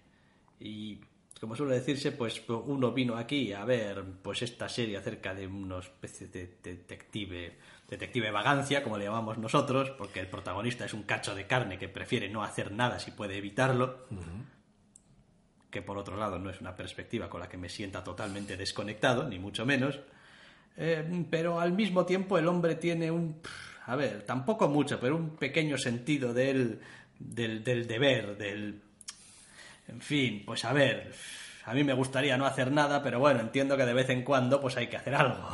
Y como suele decirse, pues uno vino aquí a ver pues esta serie acerca de una especie de detective, detective vagancia, como le llamamos nosotros, porque el protagonista es un cacho de carne que prefiere no hacer nada si puede evitarlo. Que por otro lado no es una perspectiva con la que me sienta totalmente desconectado, ni mucho menos. Eh, pero al mismo tiempo el hombre tiene un, a ver, tampoco mucho, pero un pequeño sentido del, del, deber, del... En fin, pues a ver, a mí me gustaría no hacer nada, pero bueno, entiendo que de vez en cuando pues hay que hacer algo.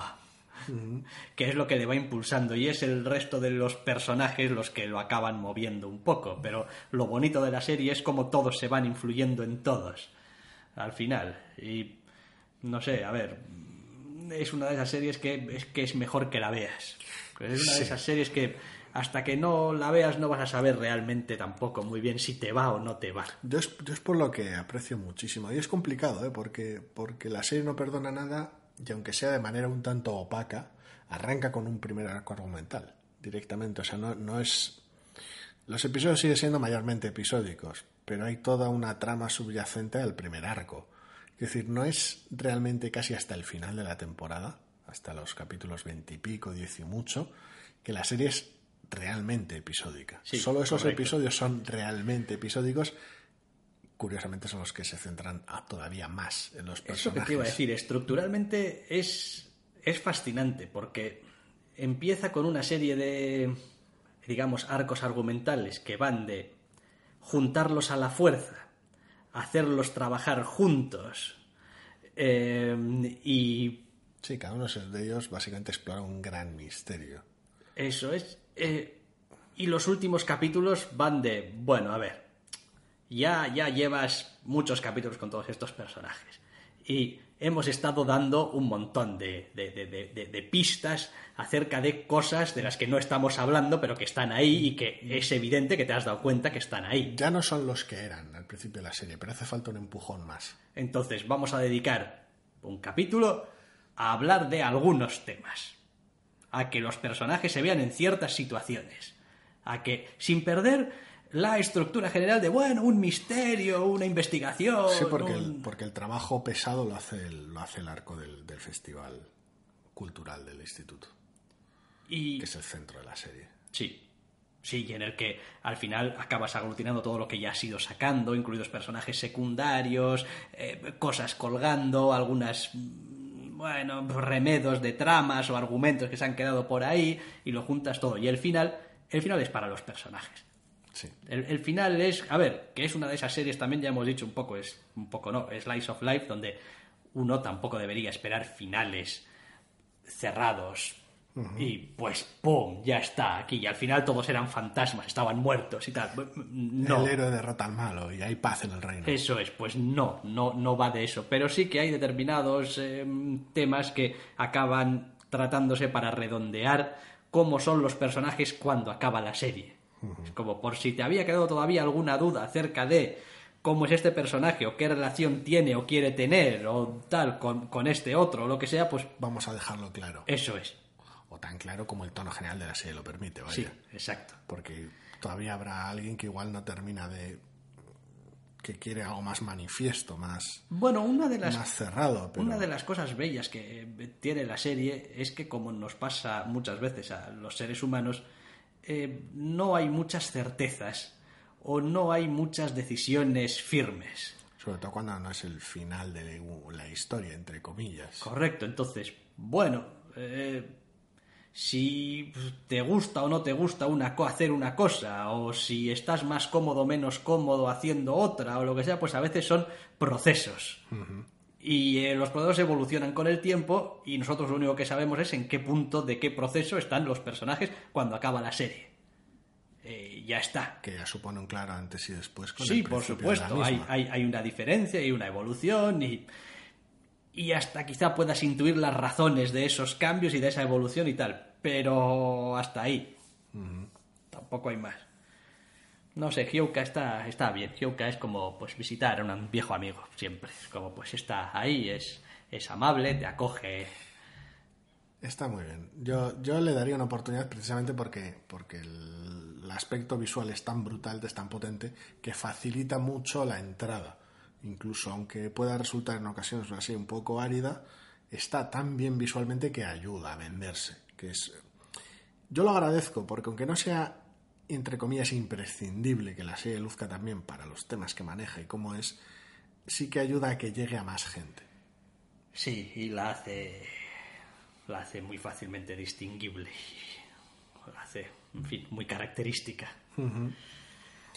que es lo que le va impulsando y es el resto de los personajes los que lo acaban moviendo un poco, pero lo bonito de la serie es como todos se van influyendo en todos al final y no sé, a ver, es una de esas series que es, que es mejor que la veas. Es una de esas series que hasta que no la veas no vas a saber realmente tampoco muy bien si te va o no te va. Yo es, por lo que aprecio muchísimo. Y es complicado, ¿eh? porque, porque la serie no perdona nada y aunque sea de manera un tanto opaca, arranca con un primer arco argumental directamente. O sea, no, no es... Los episodios siguen siendo mayormente episódicos, pero hay toda una trama subyacente al primer arco. Es decir, no es realmente casi hasta el final de la temporada, hasta los capítulos veintipico, diez y mucho, que la serie es realmente episódica. Solo esos episodios son realmente episódicos. Curiosamente son los que se centran todavía más en los personajes. Eso que te iba a decir, estructuralmente es, es fascinante porque empieza con una serie de, digamos, arcos argumentales que van de juntarlos a la fuerza hacerlos trabajar juntos. Eh, y. Sí, cada uno de ellos básicamente explora un gran misterio. Eso es. Eh, y los últimos capítulos van de. Bueno, a ver. Ya, ya llevas muchos capítulos con todos estos personajes. Y hemos estado dando un montón de, de, pistas acerca de cosas de las que no estamos hablando, pero que están ahí y que es evidente que te has dado cuenta que están ahí. Ya no son los que eran al principio de la serie, pero hace falta un empujón más. Entonces vamos a dedicar un capítulo a hablar de algunos temas, a que los personajes se vean en ciertas situaciones, a que sin perder la estructura general de, bueno, un misterio, una investigación. Sí, porque, el, porque el trabajo pesado lo hace el, lo hace el arco del, Festival Cultural del Instituto. Y... Que es el centro de la serie. Sí. Sí, y en el que al final acabas aglutinando todo lo que ya has ido sacando, incluidos personajes secundarios, eh, cosas colgando, algunas bueno, remedos de tramas o argumentos que se han quedado por ahí y lo juntas todo. Y el final, el final es para los personajes. El, final es, a ver, que es una de esas series, también ya hemos dicho un poco, es un poco no, Slice of Life, donde uno tampoco debería esperar finales cerrados y pues ¡pum! ya está aquí y al final todos eran fantasmas, estaban muertos y tal. No. El héroe derrota al malo y hay paz en el reino. Eso es, pues no, no, no va de eso. Pero sí que hay determinados em, temas que acaban tratándose para redondear cómo son los personajes cuando acaba la serie. Es como por si te había quedado todavía alguna duda acerca de cómo es este personaje o qué relación tiene o quiere tener o tal con, con este otro o lo que sea, pues Vamos a dejarlo claro. eso es. O tan claro como el tono general de la serie lo permite, vaya. Sí, exacto. Porque todavía habrá alguien que igual no termina de... que quiere algo más manifiesto, más, Bueno, una de las más cerrado. Pero... Una de las cosas bellas que tiene la serie es que, como nos pasa muchas veces a los seres humanos, eh, no hay muchas certezas o no hay muchas decisiones firmes. Sobre todo cuando no es el final de la historia, entre comillas. Correcto, entonces, bueno, eh, si te gusta o no te gusta una hacer una cosa, o si estás más cómodo o menos cómodo haciendo otra, o lo que sea, pues a veces son procesos. Y eh, los procesos evolucionan con el tiempo y nosotros lo único que sabemos es en qué punto de qué proceso están los personajes cuando acaba la serie. Eh, ya está. Que ya supone un claro antes y después con Sí, el por supuesto. Hay, hay una diferencia y una evolución y, y hasta quizá puedas intuir las razones de esos cambios y de esa evolución y tal. Pero hasta ahí. Tampoco hay más. No sé, Hyuka está, está bien. Hyuka es como pues visitar a un viejo amigo, siempre. Es como pues está ahí, es, es amable, te acoge. Está muy bien. Yo, yo le daría una oportunidad precisamente porque, porque el, el aspecto visual es tan brutal, es tan potente, que facilita mucho la entrada. Incluso aunque pueda resultar en ocasiones así un poco árida, está tan bien visualmente que ayuda a venderse. Que es, yo lo agradezco porque aunque no sea, entre comillas, imprescindible que la serie luzca también para los temas que maneja y cómo es, sí que ayuda a que llegue a más gente. Sí, y la hace. La hace muy fácilmente distinguible. La hace, en fin, muy característica.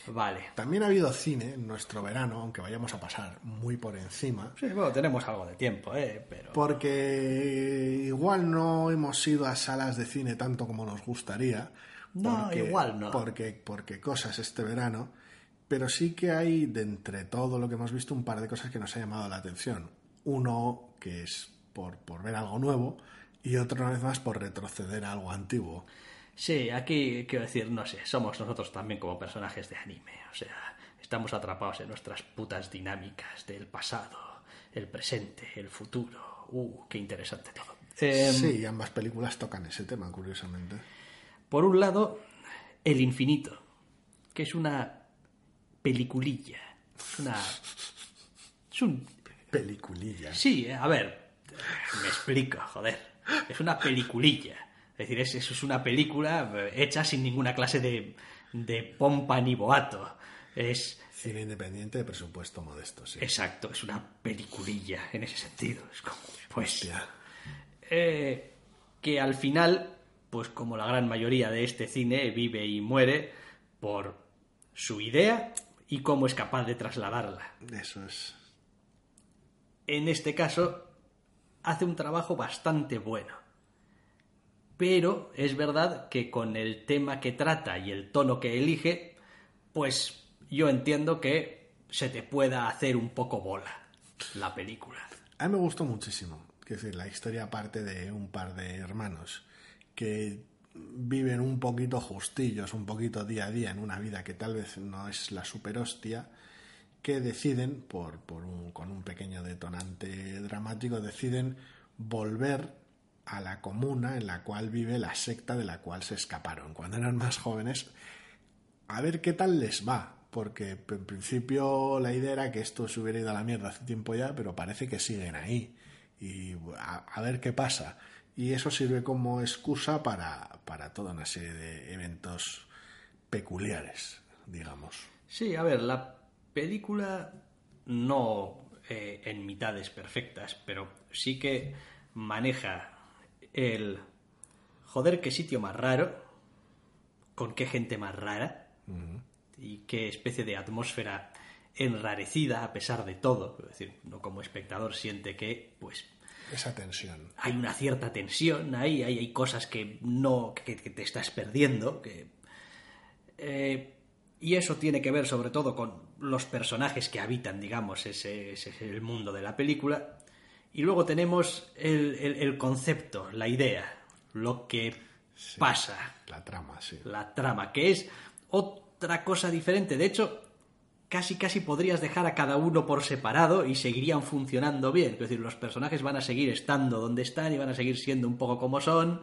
Vale. También ha habido cine en nuestro verano, aunque vayamos a pasar muy por encima, Sí, bueno, tenemos algo de tiempo, ¿eh? Pero. porque igual no hemos ido a salas de cine tanto como nos gustaría. No, porque- igual no. Porque, porque cosas este verano, pero sí que hay de entre todo lo que hemos visto un par de cosas que nos ha llamado la atención. Uno que es por, por ver algo nuevo y otro una vez más por retroceder a algo antiguo. Sí, aquí quiero decir, no sé, somos nosotros también como personajes de anime. O sea, estamos atrapados en nuestras putas dinámicas del pasado, el presente, el futuro. Uh, qué interesante todo. Em, sí, ambas películas tocan ese tema, curiosamente. Por un lado, El Infinito, que es una peliculilla. Es una. Es un. Peliculilla. Sí, a ver, me explico, joder. Es una peliculilla. Es decir, es, eso es una película hecha sin ninguna clase de, de pompa ni boato. Es. Cine independiente de presupuesto modesto, sí. Exacto, es una peliculilla en ese sentido. Es como, pues. Eh, que al final, pues como la gran mayoría de este cine, vive y muere por su idea y cómo es capaz de trasladarla. Eso es. En este caso, hace un trabajo bastante bueno. Pero es verdad que con el tema que trata y el tono que elige, pues yo entiendo que se te pueda hacer un poco bola la película. A mí me gustó muchísimo. Es decir, la historia parte de un par de hermanos que viven un poquito justillos, un poquito día a día en una vida que tal vez no es la super hostia, que deciden, por, por un, con un pequeño detonante dramático, deciden volver a la comuna en la cual vive la secta de la cual se escaparon cuando eran más jóvenes a ver qué tal les va, porque en principio la idea era que esto se hubiera ido a la mierda hace tiempo ya, pero parece que siguen ahí y a, a ver qué pasa. Y eso sirve como excusa para, para toda una serie de eventos peculiares, digamos. Sí, a ver, la película no eh, en mitades perfectas, pero sí que maneja el joder qué sitio más raro, con qué gente más rara y qué especie de atmósfera enrarecida a pesar de todo. Es decir, uno como espectador siente que, pues, Esa tensión. hay una cierta tensión ahí, hay, hay cosas que no que, que te estás perdiendo, que eh, y eso tiene que ver sobre todo con los personajes que habitan, digamos, ese, ese es el mundo de la película. Y luego tenemos el, el- el concepto, la idea, lo que pasa, La trama, sí. la trama, que es otra cosa diferente. De hecho, casi casi podrías dejar a cada uno por separado y seguirían funcionando bien. Es decir, los personajes van a seguir estando donde están y van a seguir siendo un poco como son.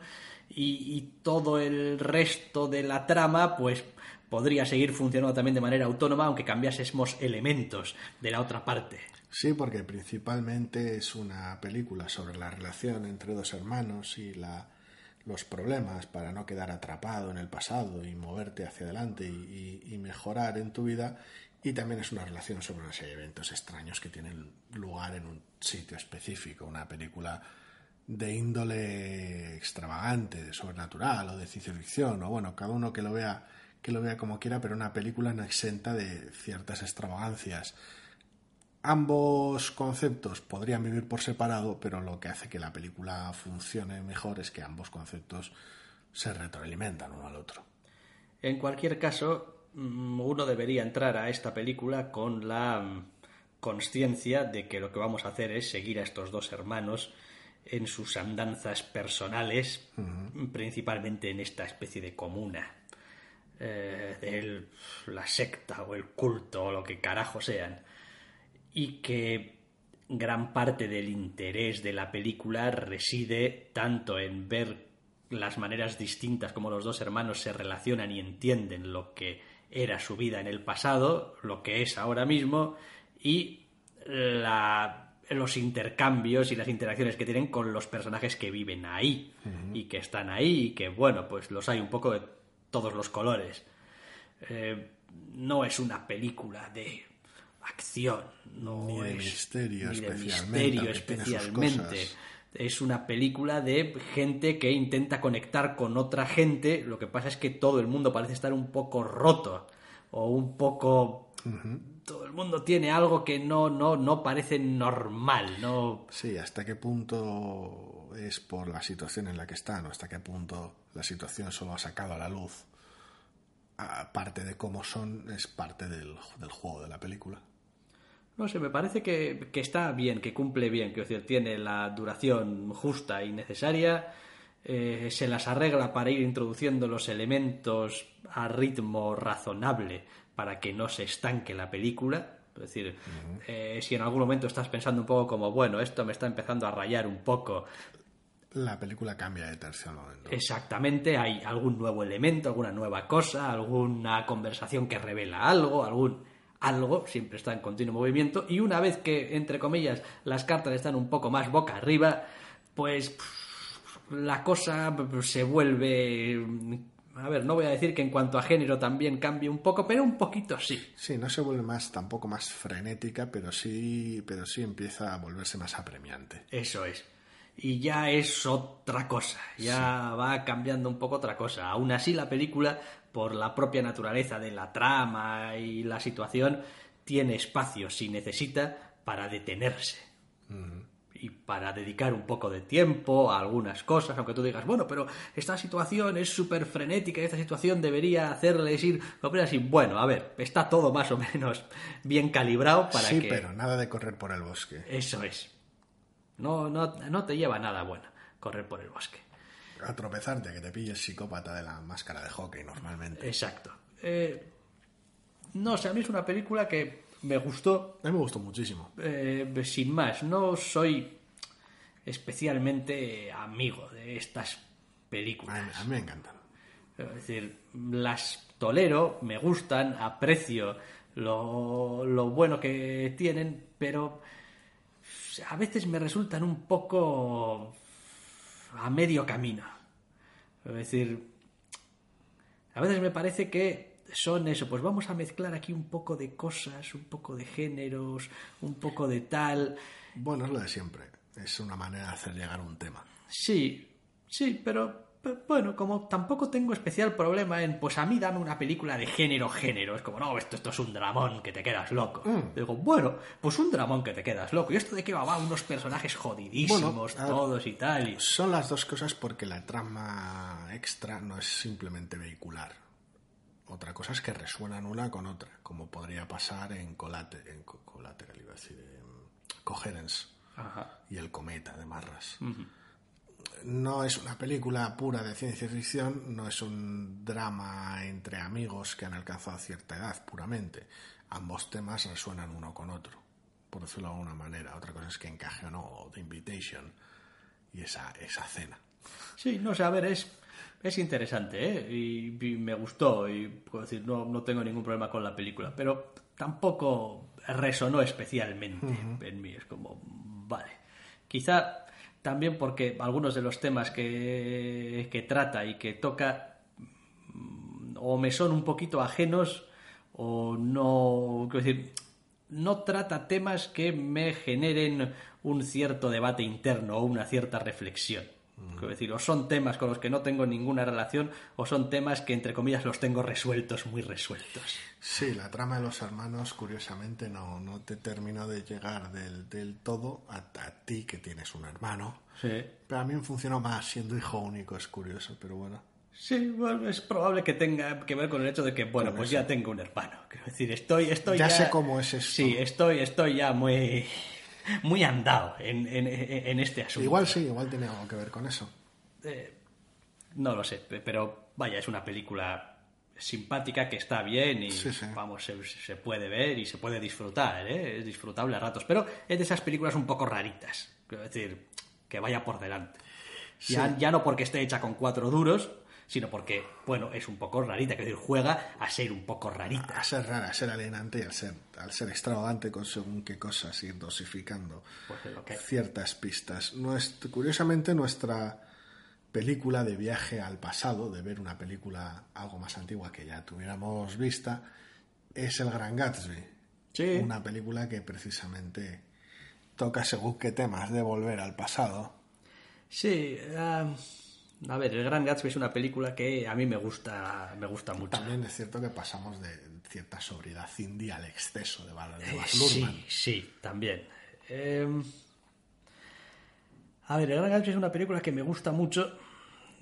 Y, todo el resto de la trama, pues podría seguir funcionando también de manera autónoma, aunque cambiásemos elementos de la otra parte. Sí, porque principalmente es una película sobre la relación entre dos hermanos y la, los problemas para no quedar atrapado en el pasado y moverte hacia adelante y mejorar en tu vida. Y también es una relación sobre una serie de eventos extraños que tienen lugar en un sitio específico. Una película de índole extravagante, de sobrenatural o de ciencia ficción, o bueno, cada uno que lo vea que lo vea como quiera, pero una película no exenta de ciertas extravagancias. Ambos conceptos podrían vivir por separado, pero lo que hace que la película funcione mejor es que ambos conceptos se retroalimentan uno al otro. En cualquier caso, uno debería entrar a esta película con la mm, consciencia de que lo que vamos a hacer es seguir a estos dos hermanos en sus andanzas personales, principalmente en esta especie de comuna, eh, de la secta o el culto o lo que carajo sean, y que gran parte del interés de la película reside tanto en ver las maneras distintas como los dos hermanos se relacionan y entienden lo que era su vida en el pasado, lo que es ahora mismo y la- los intercambios y las interacciones que tienen con los personajes que viven ahí y que están ahí y que, bueno, pues los hay un poco de todos los colores. Eh, no es una película de acción, no Ni de es- misterio ni de especialmente, misterio especialmente. Es una película de gente que intenta conectar con otra gente. Lo que pasa es que todo el mundo parece estar un poco roto o un poco. Todo el mundo tiene algo que no, no, no parece normal. No, Sí, hasta qué punto es por la situación en la que están o hasta qué punto la situación solo ha sacado a la luz aparte de cómo son, es parte del, del juego de la película. No sé, me parece que, que está bien, que cumple bien, que decir, tiene la duración justa y necesaria, eh, se las arregla para ir introduciendo los elementos a ritmo razonable para que no se estanque la película. Es decir, eh, si en algún momento estás pensando un poco como, bueno, esto me está empezando a rayar un poco, La película cambia de tercio momento. exactamente, hay algún nuevo elemento, alguna nueva cosa, alguna conversación que revela algo, algún algo, siempre está en continuo movimiento, y una vez que, entre comillas, las cartas están un poco más boca arriba, pues pff, la cosa se vuelve... A ver, no voy a decir que en cuanto a género también cambie un poco, pero un poquito sí. Sí, no se vuelve más, tampoco más frenética, pero sí, pero sí empieza a volverse más apremiante. Eso es. Y ya es otra cosa, ya va cambiando un poco otra cosa. Aún así la película, por la propia naturaleza de la trama y la situación, tiene espacio, si necesita, para detenerse. Y para dedicar un poco de tiempo a algunas cosas, aunque tú digas, bueno, pero esta situación es súper frenética y esta situación debería hacerles ir... Así, bueno, a ver, está todo más o menos bien calibrado para sí, que... pero nada de correr por el bosque. Eso es. No, no, no te lleva nada bueno correr por el bosque. A tropezarte, que te pilles psicópata de la máscara de hockey normalmente. Exacto. Eh, no sé, a mí es una película que me gustó, A mí me gustó muchísimo. eh, sin más. No soy especialmente amigo de estas A mí, películas. a mí me encantan. Es decir, las tolero, me gustan, aprecio lo, lo bueno que tienen, pero a veces me resultan un poco a medio camino. Es decir, a veces me parece que son eso, pues vamos a mezclar aquí un poco de cosas, un poco de géneros, un poco de tal. Bueno, es lo de siempre. Es una manera de hacer llegar un tema. Sí, sí, pero Bueno, como tampoco tengo especial problema en, pues a mí dame una película de género, género. Es como, no, esto, esto es un dramón que te quedas loco. Digo, bueno, pues un dramón que te quedas loco. ¿Y esto de qué va? Va, unos personajes jodidísimos, Bueno, todos y tal. y- Son las dos cosas porque la trama extra no es simplemente vehicular. Otra cosa es que resuenan una con otra, como podría pasar en, colate, en co- Collateral, iba a decir, en Coherence Ajá. y El cometa de Marras. No es una película pura de ciencia ficción, no es un drama entre amigos que han alcanzado cierta edad puramente. Ambos temas resuenan uno con otro, por decirlo de alguna manera. Otra cosa es que encaje o no, The Invitation y esa, esa cena. Sí, no sé, a ver, es, es interesante, ¿eh? Y, y me gustó, y puedo decir, no, no tengo ningún problema con la película, pero tampoco resonó especialmente en mí. Es como, vale. Quizá también porque algunos de los temas que, que trata y que toca mm, o me son un poquito ajenos o no, quiero decir, no trata temas que me generen un cierto debate interno o una cierta reflexión. Quiero decir, o son temas con los que no tengo ninguna relación o son temas que, entre comillas, los tengo resueltos, muy resueltos. Sí, la trama de los hermanos, curiosamente, no, no te terminó de llegar del, del todo a, a ti que tienes un hermano. Sí. Pero a mí me funcionó más siendo hijo único, es curioso, pero bueno. Sí, bueno, es probable que tenga que ver con el hecho de que, bueno, pues eso. ya tengo un hermano. Quiero decir, estoy, estoy Ya ya... sé cómo es esto. Sí, estoy, estoy ya muy, muy andado en, en- en este asunto. Igual sí, igual tiene algo que ver con eso. Eh, no lo sé, pe- pero vaya, es una película simpática que está bien y Sí, sí. vamos, se, se puede ver y se puede disfrutar, ¿eh? es disfrutable a ratos, pero es de esas películas un poco raritas, quiero decir, que vaya por delante. Ya, ya no porque esté hecha con cuatro duros, sino porque, bueno, es un poco rarita, quiero decir, juega a ser un poco rarita. A ser rara, a ser alienante y al ser, al ser extravagante con según qué cosas, ir dosificando Pues que- ciertas pistas. Nuest- curiosamente, nuestra película de viaje al pasado, de ver una película algo más antigua que ya tuviéramos vista, es El Gran Gatsby. Sí. Una película que precisamente toca según qué temas de volver al pasado. Sí, a ver, El Gran Gatsby es una película que a mí me gusta, me gusta mucho. También es cierto que pasamos de cierta sobriedad indie al exceso de Baz Eh, Baz Luhrmann. Sí, sí, también. Eh, a ver, El Gran Gatsby es una película que me gusta mucho,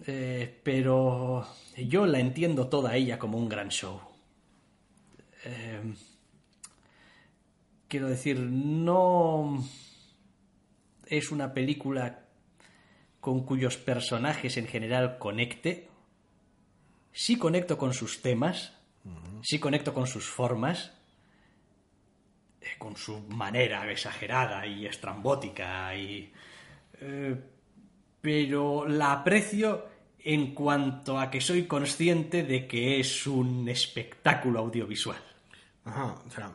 eh, pero yo la entiendo toda ella como un gran show. Eh, quiero decir, no es una película con cuyos personajes en general conecte. Sí conecto con sus temas, sí conecto con sus formas, eh, con su manera exagerada y estrambótica y eh, pero la aprecio en cuanto a que soy consciente de que es un espectáculo audiovisual. Ajá, o sea,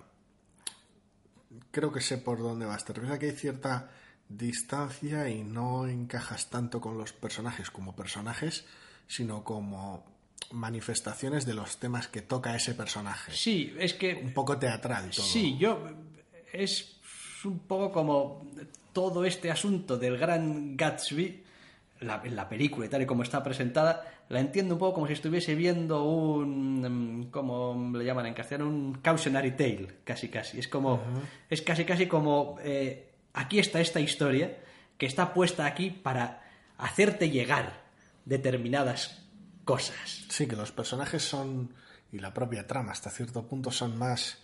creo que sé por dónde vas. Te refieres a que hay cierta distancia y no encajas tanto con los personajes como personajes, sino como manifestaciones de los temas que toca ese personaje. Sí, es que Un poco teatral todo. Sí, yo es un poco como todo este asunto del gran Gatsby, la, la película y tal y como está presentada, la entiendo un poco como si estuviese viendo un, mm, como le llaman en castellano, un cautionary tale, casi casi. Es como, es casi casi como, eh, aquí está esta historia que está puesta aquí para hacerte llegar determinadas cosas. Sí, que los personajes son, y la propia trama hasta cierto punto, son más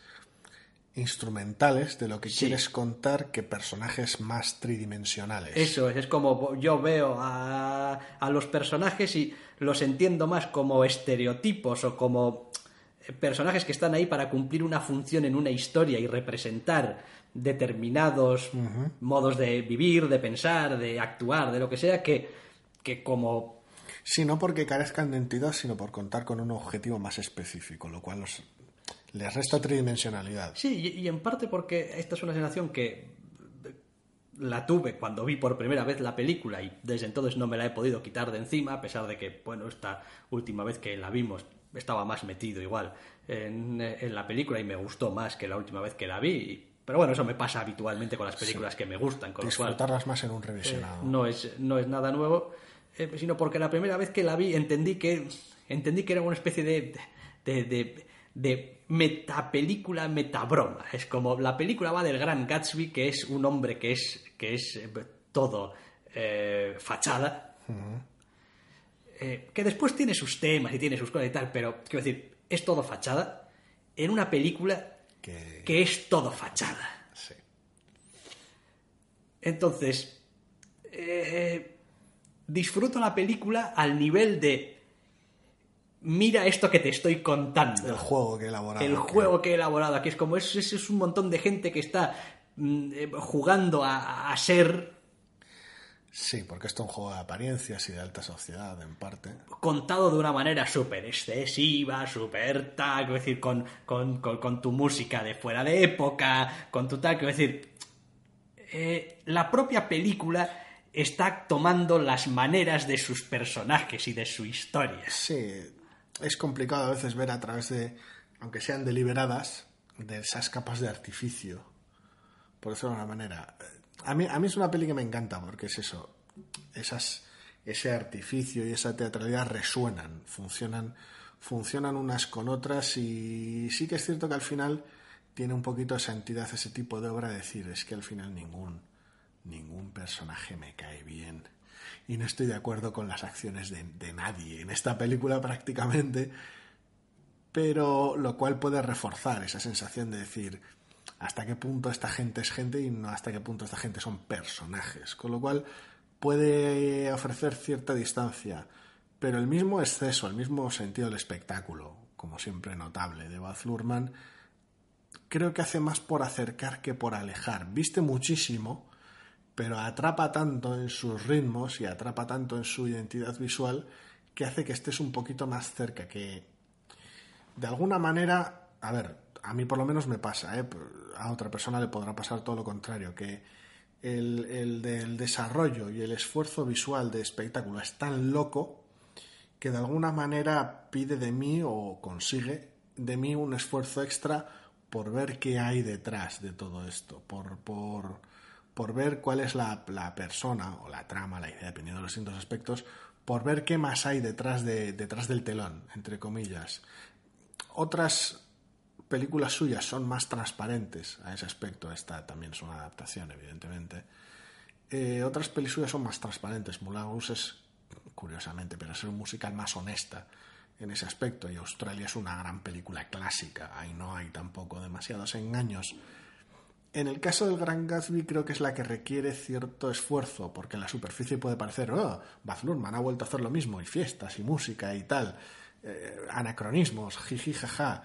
instrumentales de lo que Sí. quieres contar que personajes más tridimensionales. Eso es, es como yo veo a, a los personajes y los entiendo más como estereotipos o como personajes que están ahí para cumplir una función en una historia y representar determinados modos de vivir, de pensar, de actuar, de lo que sea, que, que como... Sí, no porque carezcan de entidad, sino por contar con un objetivo más específico, lo cual los, les resta tridimensionalidad. Sí, y, y en parte porque esta es una sensación que la tuve cuando vi por primera vez la película y desde entonces no me la he podido quitar de encima, a pesar de que, bueno, esta última vez que la vimos estaba más metido igual en, en la película y me gustó más que la última vez que la vi. Pero bueno, eso me pasa habitualmente con las películas que me gustan, con cual Disfrutarlas más en un eh, revisionado. no, es, no es nada nuevo. eh, sino porque la primera vez que la vi entendí que entendí que era una especie de de, de, de metapelícula, metabroma. Es como la película va del gran Gatsby, que es un hombre que es, que es eh, todo eh, fachada, eh, que después tiene sus temas y tiene sus cosas y tal, pero quiero decir, es todo fachada en una película Que- que es todo fachada. Sí. Entonces, eh, disfruto la película al nivel de mira esto que te estoy contando. El juego que he elaborado. El juego que he elaborado aquí es como es, es, es un montón de gente que está mm, eh, jugando a, a ser Sí, porque esto es un juego de apariencias y de alta sociedad, en parte. contado de una manera súper excesiva, súper tal, quiero decir, con, con, con- con tu música de fuera de época, con tu tal, quiero decir, eh, la propia película está tomando las maneras de sus personajes y de su historia. Sí, es complicado a veces ver a través de, aunque sean deliberadas, de esas capas de artificio. Por decirlo de una manera. A mí, es una peli que me encanta porque es eso. Esas, ese artificio y esa teatralidad resuenan, funcionan, funcionan unas con otras y sí que es cierto que al final tiene un poquito esa entidad, ese tipo de obra, decir, es que al final ningún, ningún personaje me cae bien. Y no estoy de acuerdo con las acciones de, de nadie en esta película prácticamente, pero lo cual puede reforzar esa sensación de decir hasta qué punto esta gente es gente y no hasta qué punto esta gente son personajes. Con lo cual puede ofrecer cierta distancia, pero el mismo exceso, el mismo sentido del espectáculo, como siempre notable, de Baz Luhrmann, creo que hace más por acercar que por alejar. Viste muchísimo, pero atrapa tanto en sus ritmos y atrapa tanto en su identidad visual que hace que estés un poquito más cerca, que de alguna manera, a ver, a mí por lo menos me pasa, ¿eh? a otra persona le podrá pasar todo lo contrario, que el, el del desarrollo y el esfuerzo visual de espectáculo es tan loco que de alguna manera pide de mí o consigue de mí un esfuerzo extra por ver qué hay detrás de todo esto, por, por, por ver cuál es la, la persona o la trama, la idea, dependiendo de los distintos aspectos, por ver qué más hay detrás, de, detrás del telón, entre comillas. Otras películas suyas son más transparentes a ese aspecto. Esta también es una adaptación, evidentemente. Eh, otras pelis suyas son más transparentes. Moulin Rouge es, curiosamente, pero es un musical más honesta en ese aspecto. Y Australia es una gran película clásica. Ahí no hay tampoco demasiados engaños. En el caso del Gran Gatsby creo que es la que requiere cierto esfuerzo, porque en la superficie puede parecer, oh, Baz Luhrmann ha vuelto a hacer lo mismo, y fiestas, y música, y tal, eh, anacronismos, jiji, jaja,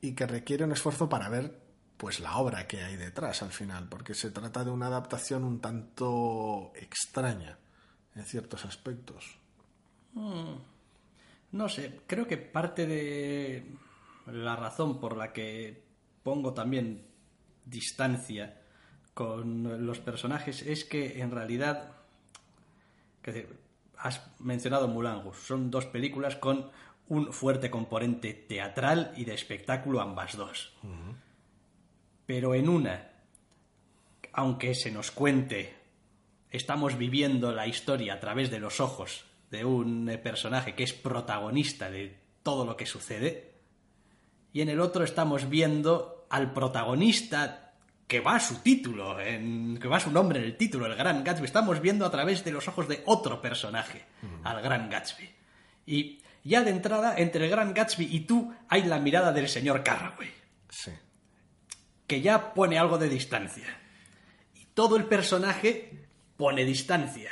y que requiere un esfuerzo para ver pues la obra que hay detrás al final, porque se trata de una adaptación un tanto extraña en ciertos aspectos. No sé, creo que parte de la razón por la que pongo también distancia con los personajes es que en realidad, es decir, has mencionado Rouge, son dos películas con un fuerte componente teatral y de espectáculo ambas dos. Pero en una, aunque se nos cuente, estamos viviendo la historia a través de los ojos de un eh, personaje que es protagonista de todo lo que sucede, y en el otro estamos viendo al protagonista que va a su título, en- que va a su nombre en el título, el Gran Gatsby. Estamos viendo a través de los ojos de otro personaje, al Gran Gatsby. Y ya de entrada, entre el Gran Gatsby y tú, hay la mirada del señor Carraway Sí. que ya pone algo de distancia. Y todo el personaje pone distancia.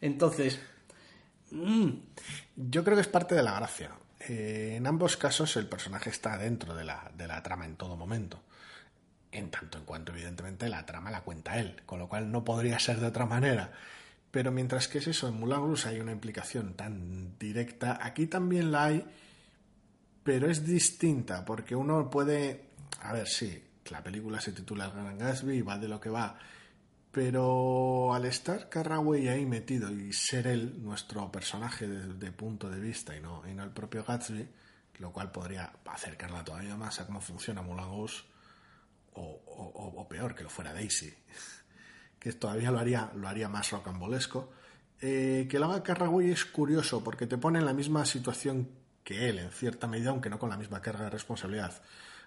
Entonces, mm, Yo creo que es parte de la gracia. Eh, en ambos casos el personaje está dentro de la, de la trama en todo momento. En tanto en cuanto, evidentemente, la trama la cuenta él, con lo cual no podría ser de otra manera. Pero mientras que es eso, en Rouge hay una implicación tan directa, aquí también la hay, pero es distinta, porque uno puede... A ver, sí, la película se titula El Gran Gatsby y va de lo que va, pero al estar Carraway ahí metido y ser él nuestro personaje de, punto de vista y no, y no el propio Gatsby, lo cual podría acercarla todavía más a cómo funciona o, o- o- o peor, que lo fuera Daisy, que todavía lo haría, lo haría más rocambolesco. Eh, que lo haga Carraway es curioso porque te pone en la misma situación que él, en cierta medida, aunque no con la misma carga de responsabilidad.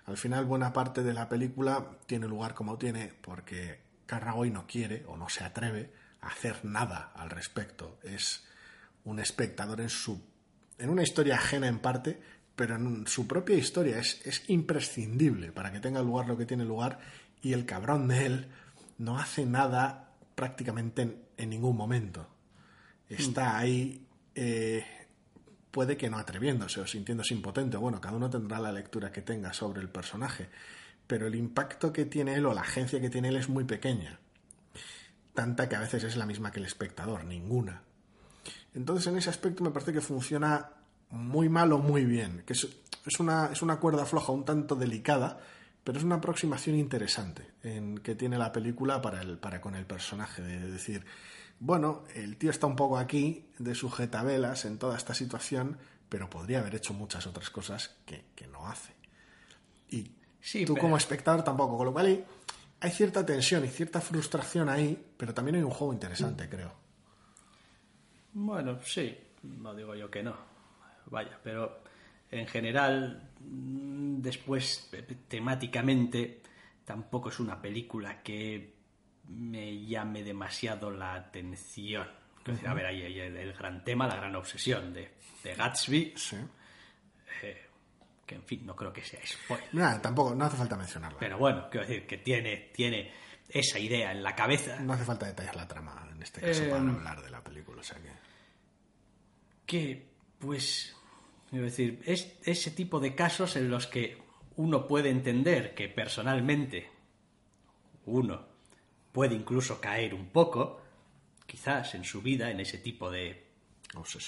Al final, buena parte de la película tiene lugar como tiene porque Carraway no quiere o no se atreve a hacer nada al respecto. Es un espectador en su en una historia ajena en parte, pero en su propia historia es, es imprescindible para que tenga lugar lo que tiene lugar y el cabrón de él no hace nada prácticamente en, ningún momento. Está mm. ahí, eh, puede que no atreviéndose o sintiéndose impotente. Bueno, cada uno tendrá la lectura que tenga sobre el personaje, pero el impacto que tiene él o la agencia que tiene él es muy pequeña. Tanta que a veces es la misma que el espectador, ninguna. Entonces, en ese aspecto me parece que funciona muy mal o muy bien. Que es, una, es una cuerda floja, un tanto delicada, pero es una aproximación interesante en que tiene la película para, el, para con el personaje. De decir, bueno, el tío está un poco aquí de sujetabelas en toda esta situación, pero podría haber hecho muchas otras cosas que, no hace. Y tú como espectador tampoco, con lo cual hay, hay cierta tensión y cierta frustración ahí, pero también hay un juego interesante, creo. Bueno, sí, no digo yo que no. Vaya, pero en general, después temáticamente, tampoco es una película que me llame demasiado la atención. a ver, ahí hay el, gran tema, la gran obsesión de, Gatsby. Sí. Eh, que en fin, no creo que sea spoiler. No, tampoco, no hace falta mencionarlo. Pero bueno, quiero decir que tiene, tiene esa idea en la cabeza. No hace falta detallar la trama en este caso para no em, hablar de la película, o sea que que, pues, quiero decir, es ese tipo de casos en los que uno puede entender que personalmente uno puede incluso caer un poco, quizás en su vida, en ese tipo de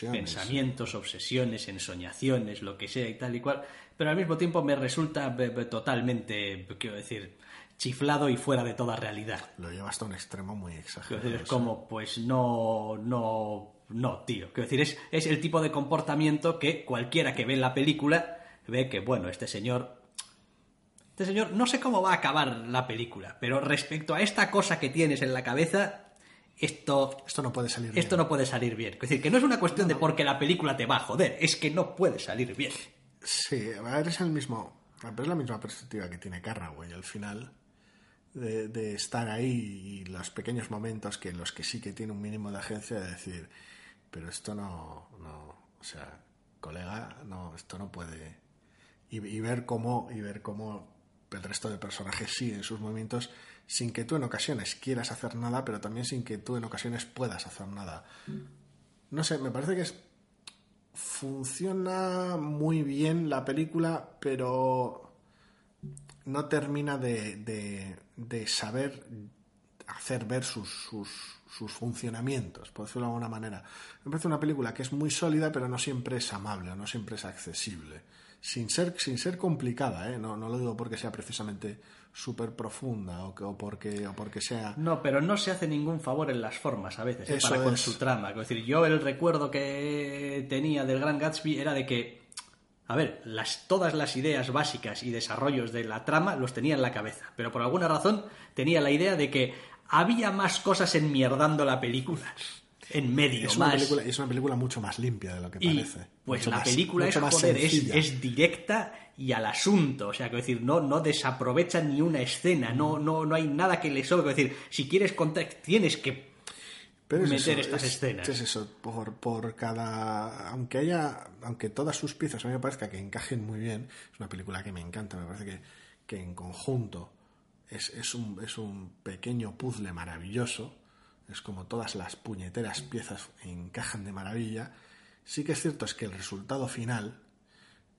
pensamientos, obsesiones, ensoñaciones, lo que sea y tal y cual, pero al mismo tiempo me resulta totalmente, quiero decir, chiflado y fuera de toda realidad. Lo lleva hasta un extremo muy exagerado. Es como, pues no, no no, tío. Quiero decir, es, es el tipo de comportamiento que cualquiera que ve la película ve que, bueno, este señor este señor, no sé cómo va a acabar la película, pero respecto a esta cosa que tienes en la cabeza, esto. Esto no puede salir bien. Esto no puede salir bien. Es decir, que no es una cuestión de porque la película te va a joder, es que no puede salir bien. Sí, es el mismo. Es la misma perspectiva que tiene Carraway al final. De, de, estar ahí y los pequeños momentos que en los que sí que tiene un mínimo de agencia de decir pero esto no, no o sea, colega, no, esto no puede. Y, ver cómo, y ver cómo el resto de personajes siguen sus movimientos sin que tú en ocasiones quieras hacer nada, pero también sin que tú en ocasiones puedas hacer nada. No sé, me parece que es, funciona muy bien la película, pero no termina de, de, de saber hacer ver sus, sus, sus funcionamientos, por decirlo de alguna manera. Me parece una película que es muy sólida, pero no siempre es amable, no siempre es accesible. Sin ser, sin ser complicada, ¿eh? no, no lo digo porque sea precisamente súper profunda o, que, o, porque, o porque sea... No, pero no se hace ningún favor en las formas a veces, ¿eh? para con su trama. Es decir, yo el recuerdo que tenía del Gran Gatsby era de que a ver, las, todas las ideas básicas y desarrollos de la trama los tenía en la cabeza, pero por alguna razón tenía la idea de que había más cosas enmierdando la película. En medio, es una Película, es una película mucho más limpia de lo que parece. Pues la película es, joder, es, directa y al asunto. O sea, que decir, no, no desaprovecha ni una escena, no, no, no hay nada que le sobre. decir, si quieres contar, tienes que meter estas escenas. Es eso, por, por cada. Aunque haya. Aunque todas sus piezas a mí me parezca que encajen muy bien, es una película que me encanta, me parece que, que en conjunto es, un, es un pequeño puzzle maravilloso, es como todas las puñeteras piezas encajan de maravilla. Sí que es cierto es que el resultado final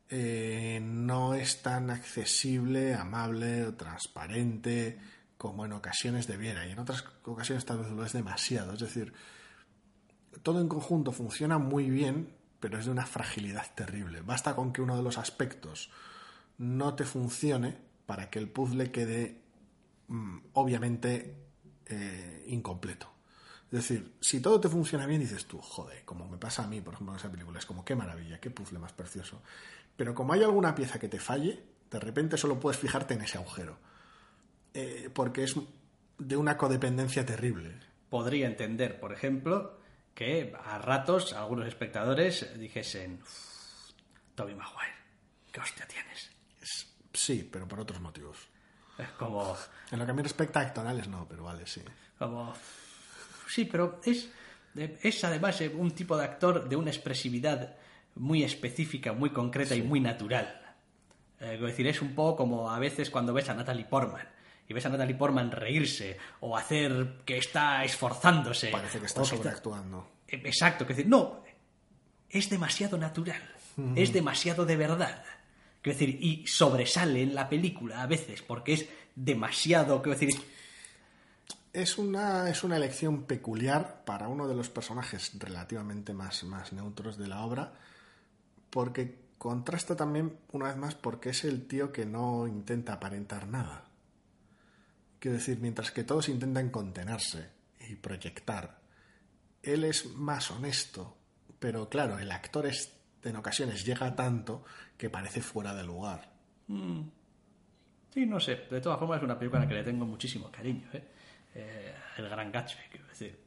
eh, no es tan accesible, amable o transparente como en ocasiones debiera y en otras ocasiones tal vez lo es demasiado. Es decir, todo en conjunto funciona muy bien, pero es de una fragilidad terrible. Basta con que uno de los aspectos no te funcione para que el puzzle quede obviamente eh, incompleto. Es decir, si todo te funciona bien, dices tú, joder, como me pasa a mí, por ejemplo, en esa película, es como qué maravilla, qué puzzle más precioso. Pero como hay alguna pieza que te falle, de repente solo puedes fijarte en ese agujero. Eh, porque es de una codependencia terrible. Podría entender, por ejemplo, que a ratos algunos espectadores dijesen, "Uf, Tobey Maguire, ¿qué hostia tienes? Es- sí, pero por otros motivos. Es como, En lo que a mí respecta a actorales no, pero vale, sí. como, sí, pero es, es además eh, un tipo de actor de una expresividad muy específica, muy concreta y muy natural. Eh, es decir, es un poco como a veces cuando ves a Natalie Portman y ves a Natalie Portman reírse o hacer que está esforzándose. Parece que está sobreactuando. Eh, Exacto, que decir, no, es demasiado natural, es demasiado de verdad. Quiero decir, y sobresale en la película a veces porque es demasiado, quiero decir, Es una, es una elección peculiar para uno de los personajes relativamente más, más neutros de la obra, porque contrasta también, una vez más, porque es el tío que no intenta aparentar nada. Quiero decir, mientras que todos intentan contenerse y proyectar, él es más honesto, pero claro, el actor es, en ocasiones llega tanto que parece fuera de lugar. Sí, no sé. De todas formas, es una película a la que le tengo muchísimo cariño. ¿eh? Eh, el Gran Gatsby, quiero decir.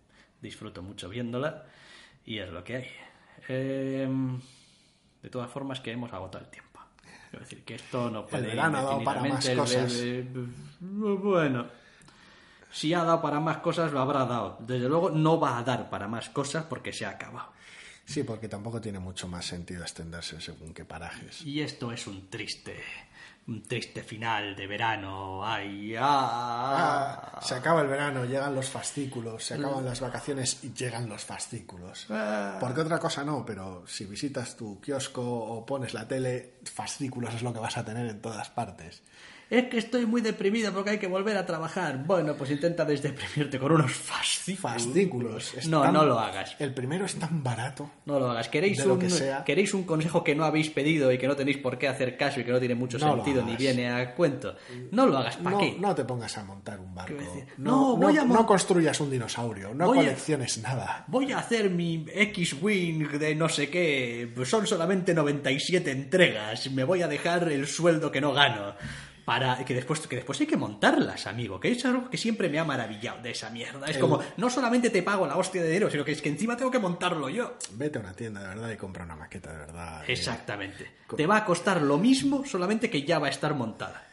Disfruto mucho viéndola y es lo que hay. Eh, de todas formas, que hemos agotado el tiempo. Quiero decir que esto no puede. verano ha dado para más cosas. el- el- bueno. Si ha dado para más cosas, lo habrá dado. Desde luego, no va a dar para más cosas porque se ha acabado. Sí, porque tampoco tiene mucho más sentido extenderse según qué parajes. Y esto es un triste. Un triste final de verano. ¡Ay! ¡Ah! Ah, se acaba el verano, llegan los fascículos, se acaban las vacaciones y llegan los fascículos. Porque otra cosa no, pero si visitas tu kiosco o pones la tele, fascículos es lo que vas a tener en todas partes. Es que estoy muy deprimido porque hay que volver a trabajar. Bueno, pues intenta desdeprimirte con unos fascículos. Fascículos. No, tan- no lo hagas. El primero es tan barato. No lo hagas. ¿Queréis De lo un, que sea. ¿Queréis un consejo que no habéis pedido y que no tenéis por qué hacer caso y que no tiene mucho No lo sentido ni viene a cuento? No lo hagas. ¿Para No, qué? no te pongas a montar un barco. No, no, voy a no construyas un dinosaurio, no Voy a- colecciones nada. Voy a hacer mi X-Wing de no sé qué. Son solamente 97 entregas. Me voy a dejar el sueldo que no gano. Para que después, que después hay que montarlas, amigo. Que es algo que siempre me ha maravillado de esa mierda. Es El- como, no solamente te pago la hostia de dinero, sino que es que encima tengo que montarlo yo. Vete a una tienda de verdad y compra una maqueta de verdad. Exactamente. Te va a costar lo mismo, solamente que ya va a estar montada.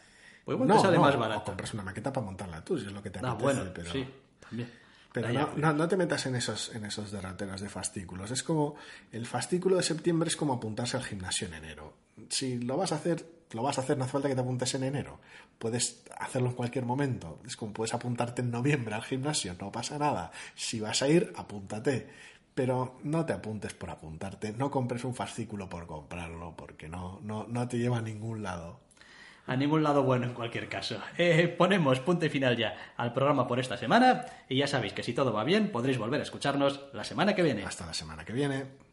Pues igual No, te sale no, más o barato. compras una maqueta para montarla tú, si es lo que te Ah, apetece, bueno, pero... sí, también. Pero no, no te metas en esos, en esos derroteros de fascículos. Es como el fascículo de septiembre es como apuntarse al gimnasio en enero. Si lo vas a hacer, lo vas a hacer, no hace falta que te apuntes en enero. Puedes hacerlo en cualquier momento. Es como puedes apuntarte en noviembre al gimnasio, no pasa nada. Si vas a ir, apúntate. Pero no te apuntes por apuntarte, no compres un fascículo por comprarlo, porque no, no, no te lleva a ningún lado. A ningún lado bueno en cualquier caso. Eh, ponemos punto y final ya al programa por esta semana y ya sabéis que si todo va bien podréis volver a escucharnos la semana que viene. Hasta la semana que viene.